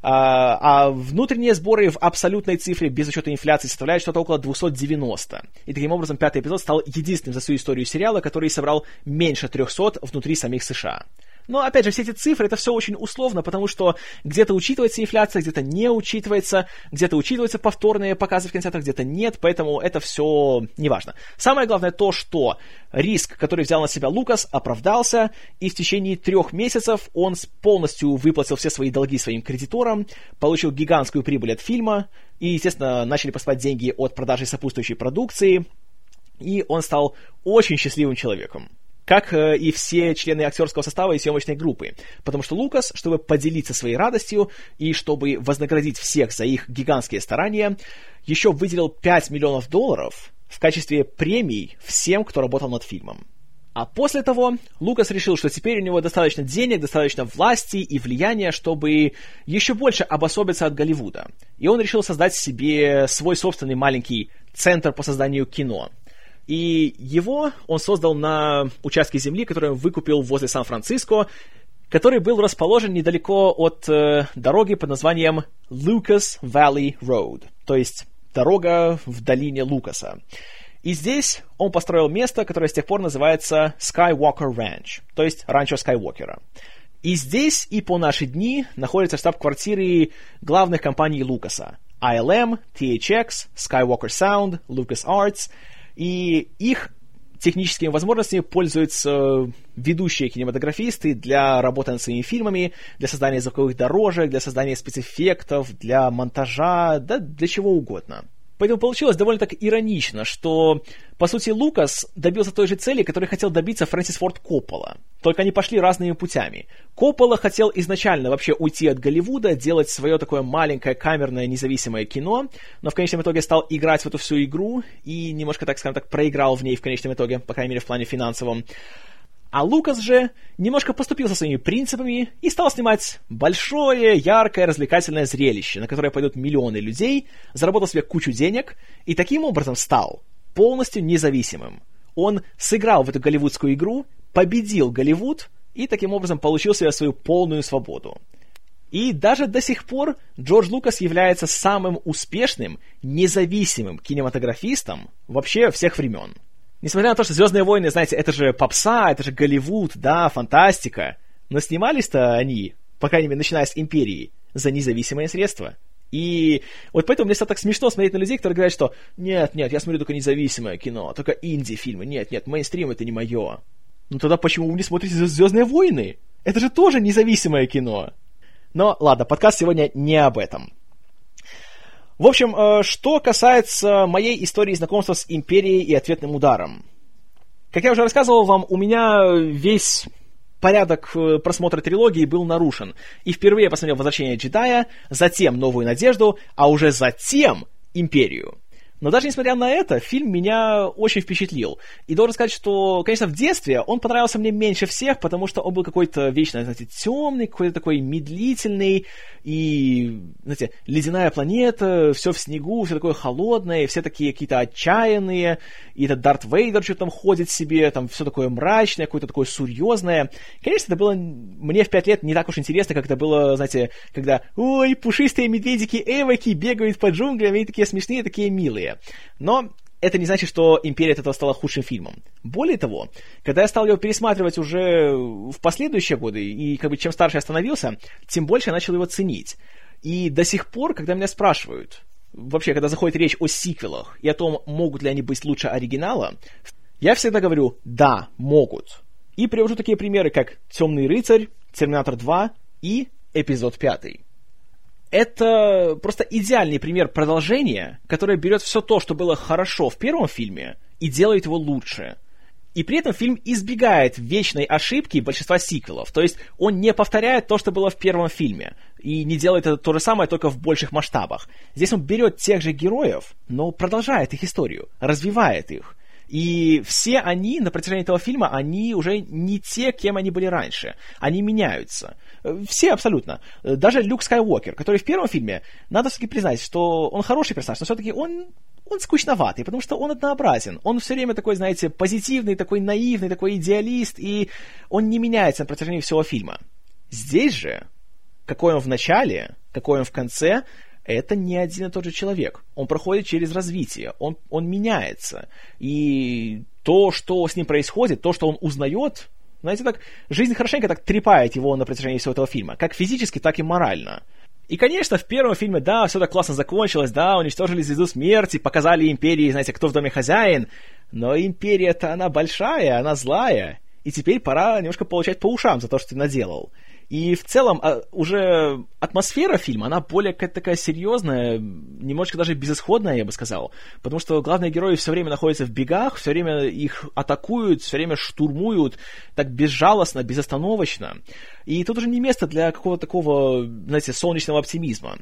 а, а внутренние сборы в абсолютной цифре без учета инфляции составляют что-то около 290. И таким образом пятый эпизод стал единственным за всю историю сериала, который собрал меньше 300 внутри самих США. Но, опять же, все эти цифры, это все очень условно, потому что где-то учитывается инфляция, где-то не учитывается, где-то учитываются повторные показы в кинотеатрах, где-то нет, поэтому это все неважно. Самое главное то, что риск, который взял на себя Лукас, оправдался, и в течение трех месяцев он полностью выплатил все свои долги своим кредиторам, получил гигантскую прибыль от фильма, и, естественно, начали поступать деньги от продажи сопутствующей продукции, и он стал очень счастливым человеком как э, и все члены актерского состава и съемочной группы. Потому что Лукас, чтобы поделиться своей радостью и чтобы вознаградить всех за их гигантские старания, еще выделил 5 миллионов долларов в качестве премий всем, кто работал над фильмом. А после того Лукас решил, что теперь у него достаточно денег, достаточно власти и влияния, чтобы еще больше обособиться от Голливуда. И он решил создать себе свой собственный маленький центр по созданию кино – и его он создал на участке земли, который он выкупил возле Сан-Франциско, который был расположен недалеко от э, дороги под названием Lucas Valley Road, то есть дорога в долине Лукаса. И здесь он построил место, которое с тех пор называется Skywalker Ranch, то есть ранчо Скайуокера. И здесь и по наши дни находится штаб-квартиры главных компаний Лукаса. ILM, THX, Skywalker Sound, LucasArts — и их техническими возможностями пользуются ведущие кинематографисты для работы над своими фильмами, для создания звуковых дорожек, для создания спецэффектов, для монтажа, да для чего угодно. Поэтому получилось довольно так иронично, что, по сути, Лукас добился той же цели, которой хотел добиться Фрэнсис Форд Коппола. Только они пошли разными путями. Коппола хотел изначально вообще уйти от Голливуда, делать свое такое маленькое камерное независимое кино, но в конечном итоге стал играть в эту всю игру и немножко, так скажем так, проиграл в ней в конечном итоге, по крайней мере, в плане финансовом. А Лукас же немножко поступил со своими принципами и стал снимать большое, яркое, развлекательное зрелище, на которое пойдут миллионы людей, заработал себе кучу денег и таким образом стал полностью независимым. Он сыграл в эту голливудскую игру, победил Голливуд и таким образом получил себе свою полную свободу. И даже до сих пор Джордж Лукас является самым успешным, независимым кинематографистом вообще всех времен – Несмотря на то, что Звездные войны, знаете, это же попса, это же Голливуд, да, фантастика. Но снимались-то они, по крайней мере, начиная с Империи, за независимые средства. И вот поэтому мне стало так смешно смотреть на людей, которые говорят, что нет, нет, я смотрю только независимое кино, только инди-фильмы, нет, нет, мейнстрим это не мое. Ну тогда почему вы не смотрите Звездные войны? Это же тоже независимое кино. Но ладно, подкаст сегодня не об этом. В общем, э, что касается моей истории знакомства с Империей и ответным ударом. Как я уже рассказывал вам, у меня весь порядок э, просмотра трилогии был нарушен. И впервые я посмотрел «Возвращение джедая», затем «Новую надежду», а уже затем «Империю». Но даже несмотря на это, фильм меня очень впечатлил. И должен сказать, что, конечно, в детстве он понравился мне меньше всех, потому что он был какой-то вечно, знаете, темный, какой-то такой медлительный, и, знаете, ледяная планета, все в снегу, все такое холодное, все такие какие-то отчаянные, и этот Дарт Вейдер что-то там ходит себе, там все такое мрачное, какое-то такое серьезное. Конечно, это было мне в пять лет не так уж интересно, как это было, знаете, когда, ой, пушистые медведики Эвоки бегают по джунглям, и такие смешные, такие милые история. Но это не значит, что «Империя» от этого стала худшим фильмом. Более того, когда я стал его пересматривать уже в последующие годы, и как бы чем старше я становился, тем больше я начал его ценить. И до сих пор, когда меня спрашивают, вообще, когда заходит речь о сиквелах и о том, могут ли они быть лучше оригинала, я всегда говорю «да, могут». И привожу такие примеры, как «Темный рыцарь», «Терминатор 2» и «Эпизод 5» это просто идеальный пример продолжения, которое берет все то, что было хорошо в первом фильме, и делает его лучше. И при этом фильм избегает вечной ошибки большинства сиквелов. То есть он не повторяет то, что было в первом фильме. И не делает это то же самое, только в больших масштабах. Здесь он берет тех же героев, но продолжает их историю, развивает их. И все они на протяжении этого фильма, они уже не те, кем они были раньше. Они меняются. Все абсолютно. Даже Люк Скайуокер, который в первом фильме, надо все-таки признать, что он хороший персонаж, но все-таки он он скучноватый, потому что он однообразен. Он все время такой, знаете, позитивный, такой наивный, такой идеалист, и он не меняется на протяжении всего фильма. Здесь же какой он в начале, какой он в конце, это не один и тот же человек. Он проходит через развитие, он, он меняется. И то, что с ним происходит, то, что он узнает, знаете, так, жизнь хорошенько так трепает его на протяжении всего этого фильма, как физически, так и морально. И, конечно, в первом фильме, да, все так классно закончилось, да, уничтожили звезду смерти, показали империи, знаете, кто в доме хозяин, но империя-то она большая, она злая, и теперь пора немножко получать по ушам за то, что ты наделал. И в целом а, уже атмосфера фильма, она более какая-то такая серьезная, немножечко даже безысходная, я бы сказал. Потому что главные герои все время находятся в бегах, все время их атакуют, все время штурмуют, так безжалостно, безостановочно. И тут уже не место для какого-то такого, знаете, солнечного оптимизма.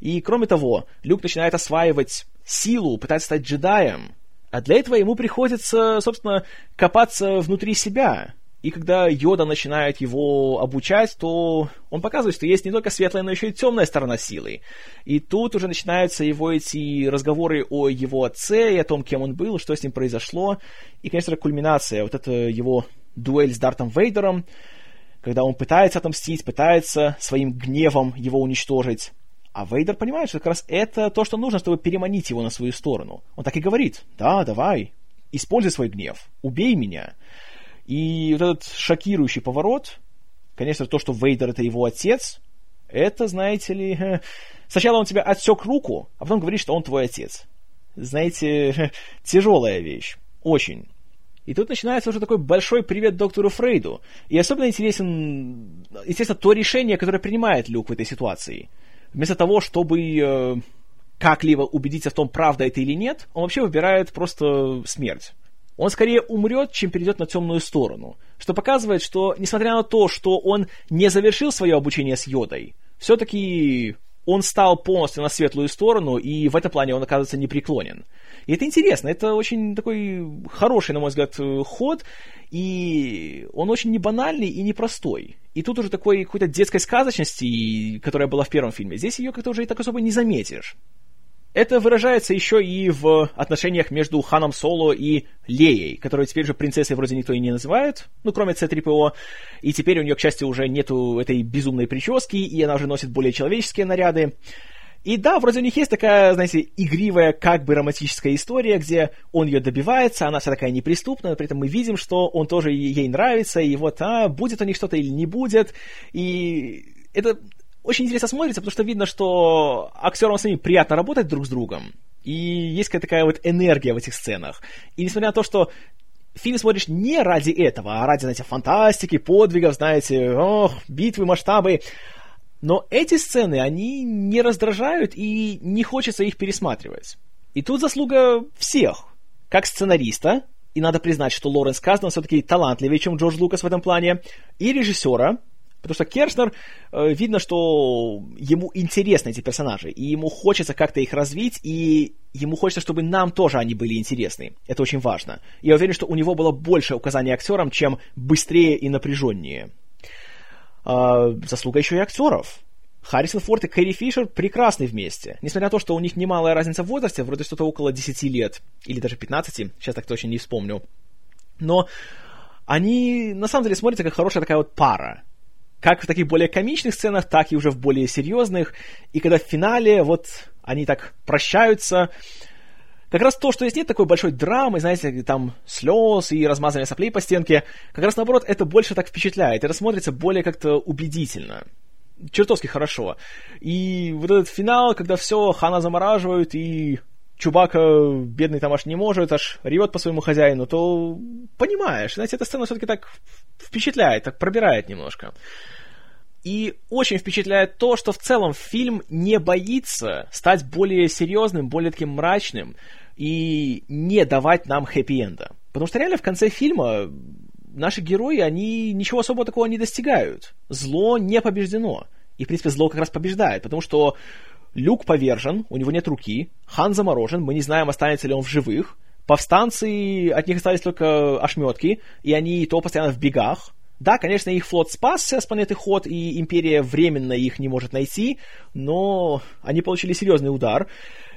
И кроме того, Люк начинает осваивать силу, пытается стать джедаем, а для этого ему приходится, собственно, копаться внутри себя, и когда Йода начинает его обучать, то он показывает, что есть не только светлая, но еще и темная сторона силы. И тут уже начинаются его эти разговоры о его отце и о том, кем он был, что с ним произошло. И, конечно, кульминация, вот это его дуэль с Дартом Вейдером, когда он пытается отомстить, пытается своим гневом его уничтожить. А Вейдер понимает, что как раз это то, что нужно, чтобы переманить его на свою сторону. Он так и говорит, да, давай, используй свой гнев, убей меня. И вот этот шокирующий поворот, конечно, то, что Вейдер это его отец, это, знаете ли, (laughs) сначала он тебя отсек руку, а потом говорит, что он твой отец. Знаете, (laughs) тяжелая вещь. Очень. И тут начинается уже такой большой привет доктору Фрейду. И особенно интересен, естественно, то решение, которое принимает Люк в этой ситуации. Вместо того, чтобы э, как-либо убедиться в том, правда это или нет, он вообще выбирает просто смерть он скорее умрет, чем перейдет на темную сторону. Что показывает, что, несмотря на то, что он не завершил свое обучение с Йодой, все-таки он стал полностью на светлую сторону, и в этом плане он оказывается непреклонен. И это интересно, это очень такой хороший, на мой взгляд, ход, и он очень не банальный и непростой. И тут уже такой какой-то детской сказочности, которая была в первом фильме, здесь ее как-то уже и так особо не заметишь. Это выражается еще и в отношениях между Ханом Соло и Леей, которую теперь же принцессой вроде никто и не называет, ну, кроме C-3PO, и теперь у нее, к счастью, уже нету этой безумной прически, и она уже носит более человеческие наряды. И да, вроде у них есть такая, знаете, игривая, как бы романтическая история, где он ее добивается, она вся такая неприступная, при этом мы видим, что он тоже ей нравится, и вот, а, будет у них что-то или не будет, и это очень интересно смотрится, потому что видно, что актерам самим приятно работать друг с другом, и есть какая-то такая вот энергия в этих сценах. И несмотря на то, что фильм смотришь не ради этого, а ради, знаете, фантастики, подвигов, знаете, ох, битвы, масштабы, но эти сцены, они не раздражают и не хочется их пересматривать. И тут заслуга всех. Как сценариста, и надо признать, что Лоренс Каздан все-таки талантливее, чем Джордж Лукас в этом плане, и режиссера, Потому что Кершнер, э, видно, что ему интересны эти персонажи, и ему хочется как-то их развить, и ему хочется, чтобы нам тоже они были интересны. Это очень важно. Я уверен, что у него было больше указаний актерам, чем быстрее и напряженнее. Э, заслуга еще и актеров. Харрисон Форд и Кэрри Фишер прекрасны вместе. Несмотря на то, что у них немалая разница в возрасте, вроде что-то около 10 лет, или даже 15, сейчас так точно не вспомню. Но они на самом деле смотрятся как хорошая такая вот пара как в таких более комичных сценах, так и уже в более серьезных. И когда в финале вот они так прощаются, как раз то, что здесь нет такой большой драмы, знаете, там слез и размазывание соплей по стенке, как раз наоборот, это больше так впечатляет, это смотрится более как-то убедительно. Чертовски хорошо. И вот этот финал, когда все, Хана замораживают, и Чубака, бедный там аж не может, аж ревет по своему хозяину, то понимаешь, знаете, эта сцена все-таки так впечатляет, так пробирает немножко. И очень впечатляет то, что в целом фильм не боится стать более серьезным, более таким мрачным и не давать нам хэппи-энда. Потому что реально в конце фильма наши герои, они ничего особо такого не достигают. Зло не побеждено. И, в принципе, зло как раз побеждает, потому что Люк повержен, у него нет руки, Хан заморожен, мы не знаем, останется ли он в живых, повстанцы, от них остались только ошметки, и они то постоянно в бегах, да, конечно, их флот спасся с планеты Ход, и Империя временно их не может найти, но они получили серьезный удар,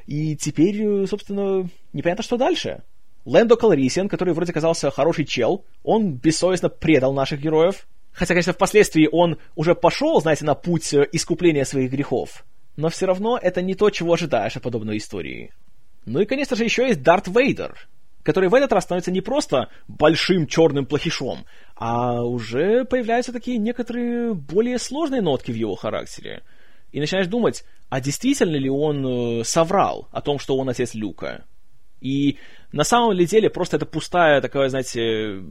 и теперь, собственно, непонятно, что дальше. Лэндо Калрисиан, который вроде казался хороший чел, он бессовестно предал наших героев, Хотя, конечно, впоследствии он уже пошел, знаете, на путь э, искупления своих грехов. Но все равно это не то, чего ожидаешь от подобной истории. Ну и, конечно же, еще есть Дарт Вейдер, который в этот раз становится не просто большим черным плохишом, а уже появляются такие некоторые более сложные нотки в его характере. И начинаешь думать, а действительно ли он э, соврал о том, что он отец Люка? И на самом ли деле просто это пустая такая, знаете,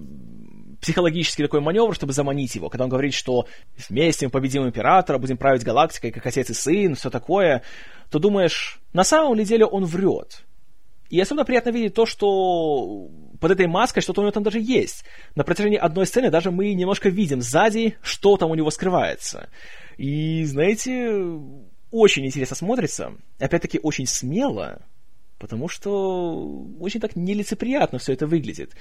психологический такой маневр, чтобы заманить его, когда он говорит, что вместе мы победим императора, будем править галактикой, как отец и сын, все такое, то думаешь, на самом ли деле он врет? И особенно приятно видеть то, что под этой маской что-то у него там даже есть. На протяжении одной сцены даже мы немножко видим сзади, что там у него скрывается. И, знаете, очень интересно смотрится. Опять-таки, очень смело, потому что очень так нелицеприятно все это выглядит.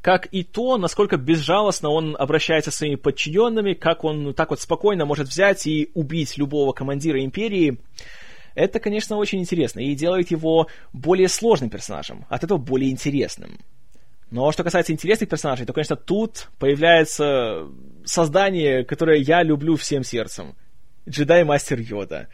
Как и то, насколько безжалостно он обращается с своими подчиненными, как он так вот спокойно может взять и убить любого командира империи. Это, конечно, очень интересно и делает его более сложным персонажем, от этого более интересным. Но что касается интересных персонажей, то, конечно, тут появляется создание, которое я люблю всем сердцем. Джедай-мастер Йода.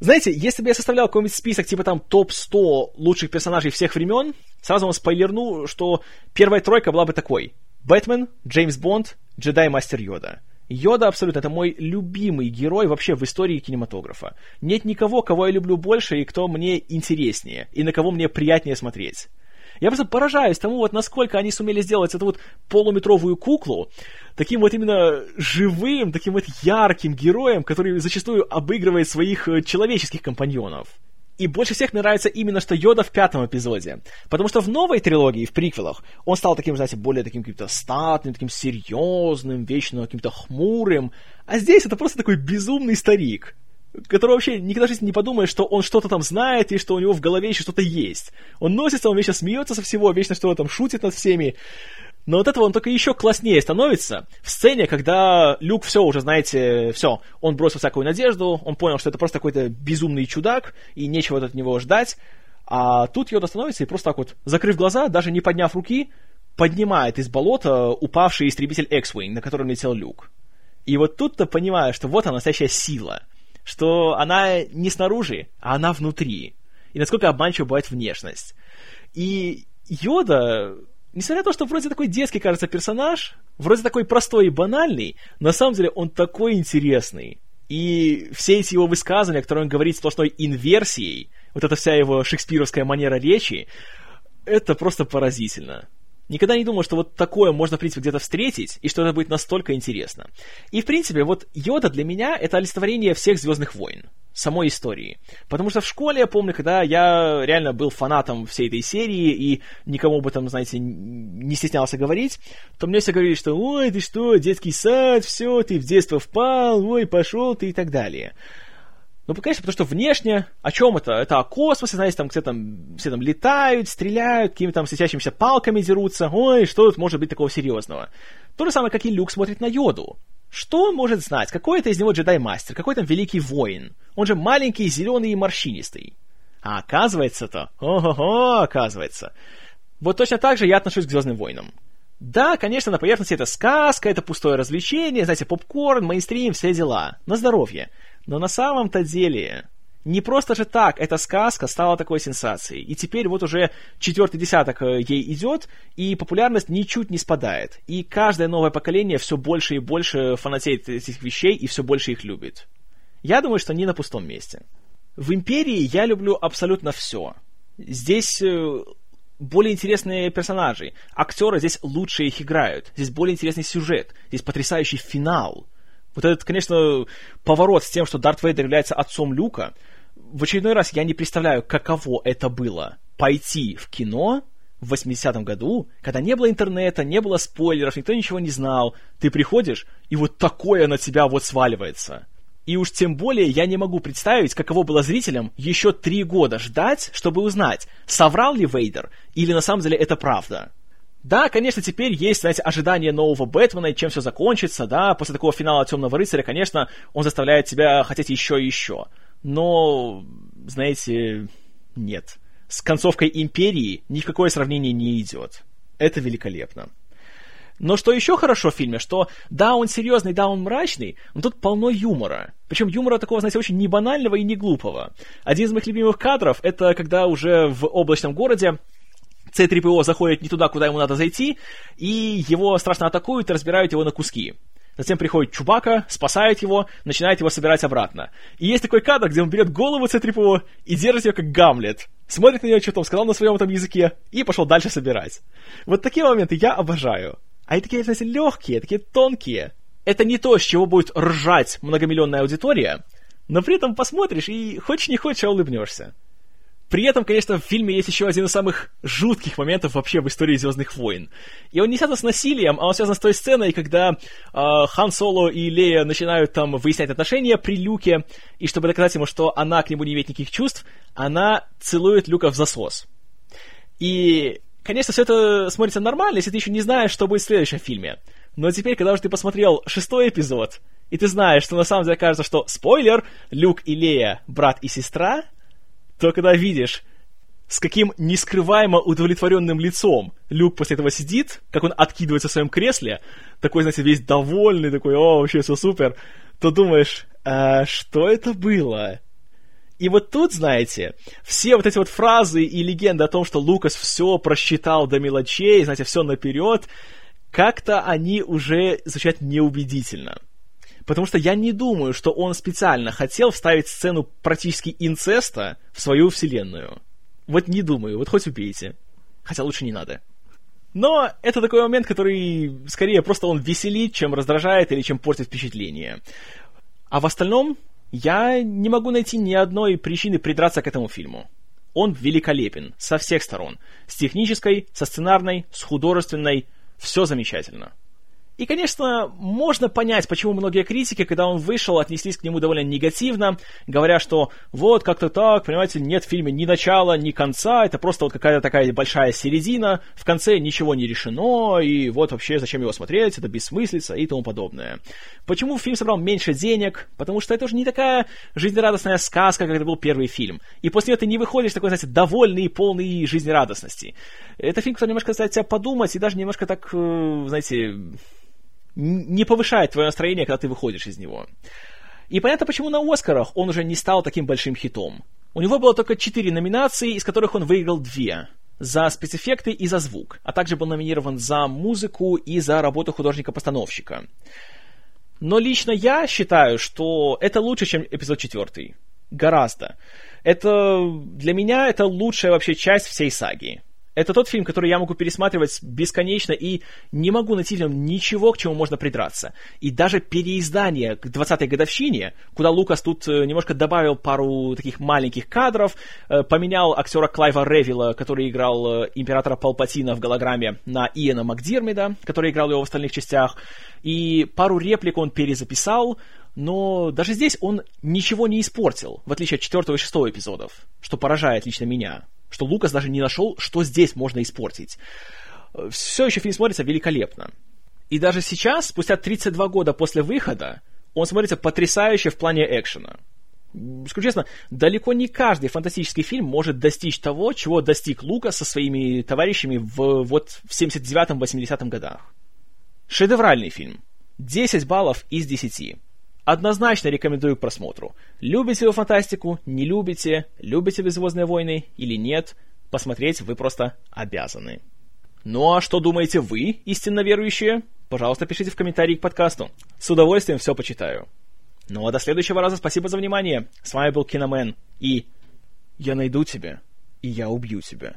Знаете, если бы я составлял какой-нибудь список, типа там топ-100 лучших персонажей всех времен, сразу вам спойлерну, что первая тройка была бы такой. Бэтмен, Джеймс Бонд, Джедай-мастер Йода. Йода абсолютно это мой любимый герой вообще в истории кинематографа. Нет никого, кого я люблю больше и кто мне интереснее, и на кого мне приятнее смотреть. Я просто поражаюсь тому, вот насколько они сумели сделать эту вот полуметровую куклу таким вот именно живым, таким вот ярким героем, который зачастую обыгрывает своих э, человеческих компаньонов. И больше всех мне нравится именно, что Йода в пятом эпизоде. Потому что в новой трилогии, в приквелах, он стал таким, знаете, более таким каким-то статным, таким серьезным, вечно каким-то хмурым. А здесь это просто такой безумный старик, который вообще никогда в жизни не подумает, что он что-то там знает и что у него в голове еще что-то есть. Он носится, он вечно смеется со всего, вечно что-то там шутит над всеми. Но вот этого он только еще класснее становится в сцене, когда Люк все уже, знаете, все, он бросил всякую надежду, он понял, что это просто какой-то безумный чудак, и нечего от него ждать. А тут Йода становится и просто так вот, закрыв глаза, даже не подняв руки, поднимает из болота упавший истребитель X-Wing, на котором летел Люк. И вот тут-то понимаю, что вот она настоящая сила, что она не снаружи, а она внутри. И насколько обманчива бывает внешность. И Йода несмотря на то, что вроде такой детский, кажется, персонаж, вроде такой простой и банальный, на самом деле он такой интересный. И все эти его высказывания, которые он говорит сплошной инверсией, вот эта вся его шекспировская манера речи, это просто поразительно. Никогда не думал, что вот такое можно, в принципе, где-то встретить, и что это будет настолько интересно. И, в принципе, вот Йода для меня — это олицетворение всех «Звездных войн», самой истории. Потому что в школе, я помню, когда я реально был фанатом всей этой серии, и никому об этом, знаете, не стеснялся говорить, то мне все говорили, что «Ой, ты что, детский сад, все, ты в детство впал, ой, пошел ты» и так далее. Ну, конечно, потому что внешне, о чем это? Это о космосе, знаете, там все там, все там летают, стреляют, какими-то там светящимися палками дерутся. Ой, что тут может быть такого серьезного? То же самое, как и Люк смотрит на Йоду. Что он может знать? Какой это из него джедай-мастер? Какой там великий воин? Он же маленький, зеленый и морщинистый. А оказывается-то, ого-го, оказывается. Вот точно так же я отношусь к Звездным войнам. Да, конечно, на поверхности это сказка, это пустое развлечение, знаете, попкорн, мейнстрим, все дела. На здоровье. Но на самом-то деле, не просто же так эта сказка стала такой сенсацией. И теперь вот уже четвертый десяток э, ей идет, и популярность ничуть не спадает. И каждое новое поколение все больше и больше фанатеет этих вещей и все больше их любит. Я думаю, что не на пустом месте. В «Империи» я люблю абсолютно все. Здесь э, более интересные персонажи. Актеры здесь лучше их играют. Здесь более интересный сюжет. Здесь потрясающий финал – вот этот, конечно, поворот с тем, что Дарт Вейдер является отцом Люка, в очередной раз я не представляю, каково это было. Пойти в кино в 80-м году, когда не было интернета, не было спойлеров, никто ничего не знал. Ты приходишь, и вот такое на тебя вот сваливается. И уж тем более я не могу представить, каково было зрителям еще три года ждать, чтобы узнать, соврал ли Вейдер, или на самом деле это правда. Да, конечно, теперь есть, знаете, ожидание нового Бэтмена и чем все закончится, да, после такого финала Темного рыцаря, конечно, он заставляет тебя хотеть еще и еще. Но, знаете, нет. С концовкой Империи ни в какое сравнение не идет. Это великолепно. Но что еще хорошо в фильме, что да, он серьезный, да, он мрачный, но тут полно юмора. Причем юмора такого, знаете, очень не банального и не глупого. Один из моих любимых кадров — это когда уже в облачном городе C-3PO заходит не туда, куда ему надо зайти, и его страшно атакуют и разбирают его на куски. Затем приходит Чубака, спасает его, начинает его собирать обратно. И есть такой кадр, где он берет голову C-3PO и держит ее как Гамлет. Смотрит на нее, что там сказал на своем этом языке, и пошел дальше собирать. Вот такие моменты я обожаю. Они такие, знаете, легкие, такие тонкие. Это не то, с чего будет ржать многомиллионная аудитория, но при этом посмотришь и хочешь не хочешь, а улыбнешься. При этом, конечно, в фильме есть еще один из самых жутких моментов вообще в истории Звездных войн. И он не связан с насилием, а он связан с той сценой, когда э, Хан Соло и Лея начинают там выяснять отношения при Люке, и чтобы доказать ему, что она к нему не имеет никаких чувств, она целует Люка в засос. И, конечно, все это смотрится нормально, если ты еще не знаешь, что будет в следующем фильме. Но теперь, когда уже ты посмотрел шестой эпизод, и ты знаешь, что на самом деле кажется, что, спойлер, Люк и Лея брат и сестра, то когда видишь, с каким нескрываемо удовлетворенным лицом Люк после этого сидит, как он откидывается в своем кресле, такой, знаете, весь довольный, такой, о, вообще все супер, то думаешь, а что это было? И вот тут, знаете, все вот эти вот фразы и легенды о том, что Лукас все просчитал до мелочей, знаете, все наперед, как-то они уже звучат неубедительно. Потому что я не думаю, что он специально хотел вставить сцену практически инцеста в свою вселенную. Вот не думаю, вот хоть убейте. Хотя лучше не надо. Но это такой момент, который скорее просто он веселит, чем раздражает или чем портит впечатление. А в остальном я не могу найти ни одной причины придраться к этому фильму. Он великолепен со всех сторон. С технической, со сценарной, с художественной. Все замечательно. И, конечно, можно понять, почему многие критики, когда он вышел, отнеслись к нему довольно негативно, говоря, что вот как-то так, понимаете, нет в фильме ни начала, ни конца, это просто вот какая-то такая большая середина, в конце ничего не решено, и вот вообще зачем его смотреть, это бессмыслица и тому подобное. Почему фильм собрал меньше денег? Потому что это уже не такая жизнерадостная сказка, как это был первый фильм. И после этого ты не выходишь такой, знаете, довольный и полный жизнерадостности. Это фильм, который немножко заставляет тебя подумать и даже немножко так, э, знаете, не повышает твое настроение, когда ты выходишь из него. И понятно, почему на Оскарах он уже не стал таким большим хитом. У него было только четыре номинации, из которых он выиграл две. За спецэффекты и за звук, а также был номинирован за музыку и за работу художника-постановщика. Но лично я считаю, что это лучше, чем эпизод четвертый. Гораздо. Это для меня это лучшая вообще часть всей саги. Это тот фильм, который я могу пересматривать бесконечно и не могу найти в нем ничего, к чему можно придраться. И даже переиздание к 20-й годовщине, куда Лукас тут э, немножко добавил пару таких маленьких кадров, э, поменял актера Клайва Ревила, который играл э, императора Палпатина в голограмме, на Иэна Макдирмида, который играл его в остальных частях, и пару реплик он перезаписал, но даже здесь он ничего не испортил, в отличие от четвертого и шестого эпизодов, что поражает лично меня что Лукас даже не нашел, что здесь можно испортить. Все еще фильм смотрится великолепно. И даже сейчас, спустя 32 года после выхода, он смотрится потрясающе в плане экшена. Скажу честно, далеко не каждый фантастический фильм может достичь того, чего достиг Лукас со своими товарищами в, вот, в 79-80 годах. Шедевральный фильм. 10 баллов из 10. Однозначно рекомендую к просмотру. Любите вы фантастику, не любите, любите вы «Звездные войны» или нет, посмотреть вы просто обязаны. Ну а что думаете вы, истинно верующие? Пожалуйста, пишите в комментарии к подкасту. С удовольствием все почитаю. Ну а до следующего раза спасибо за внимание. С вами был Киномен. И я найду тебя, и я убью тебя.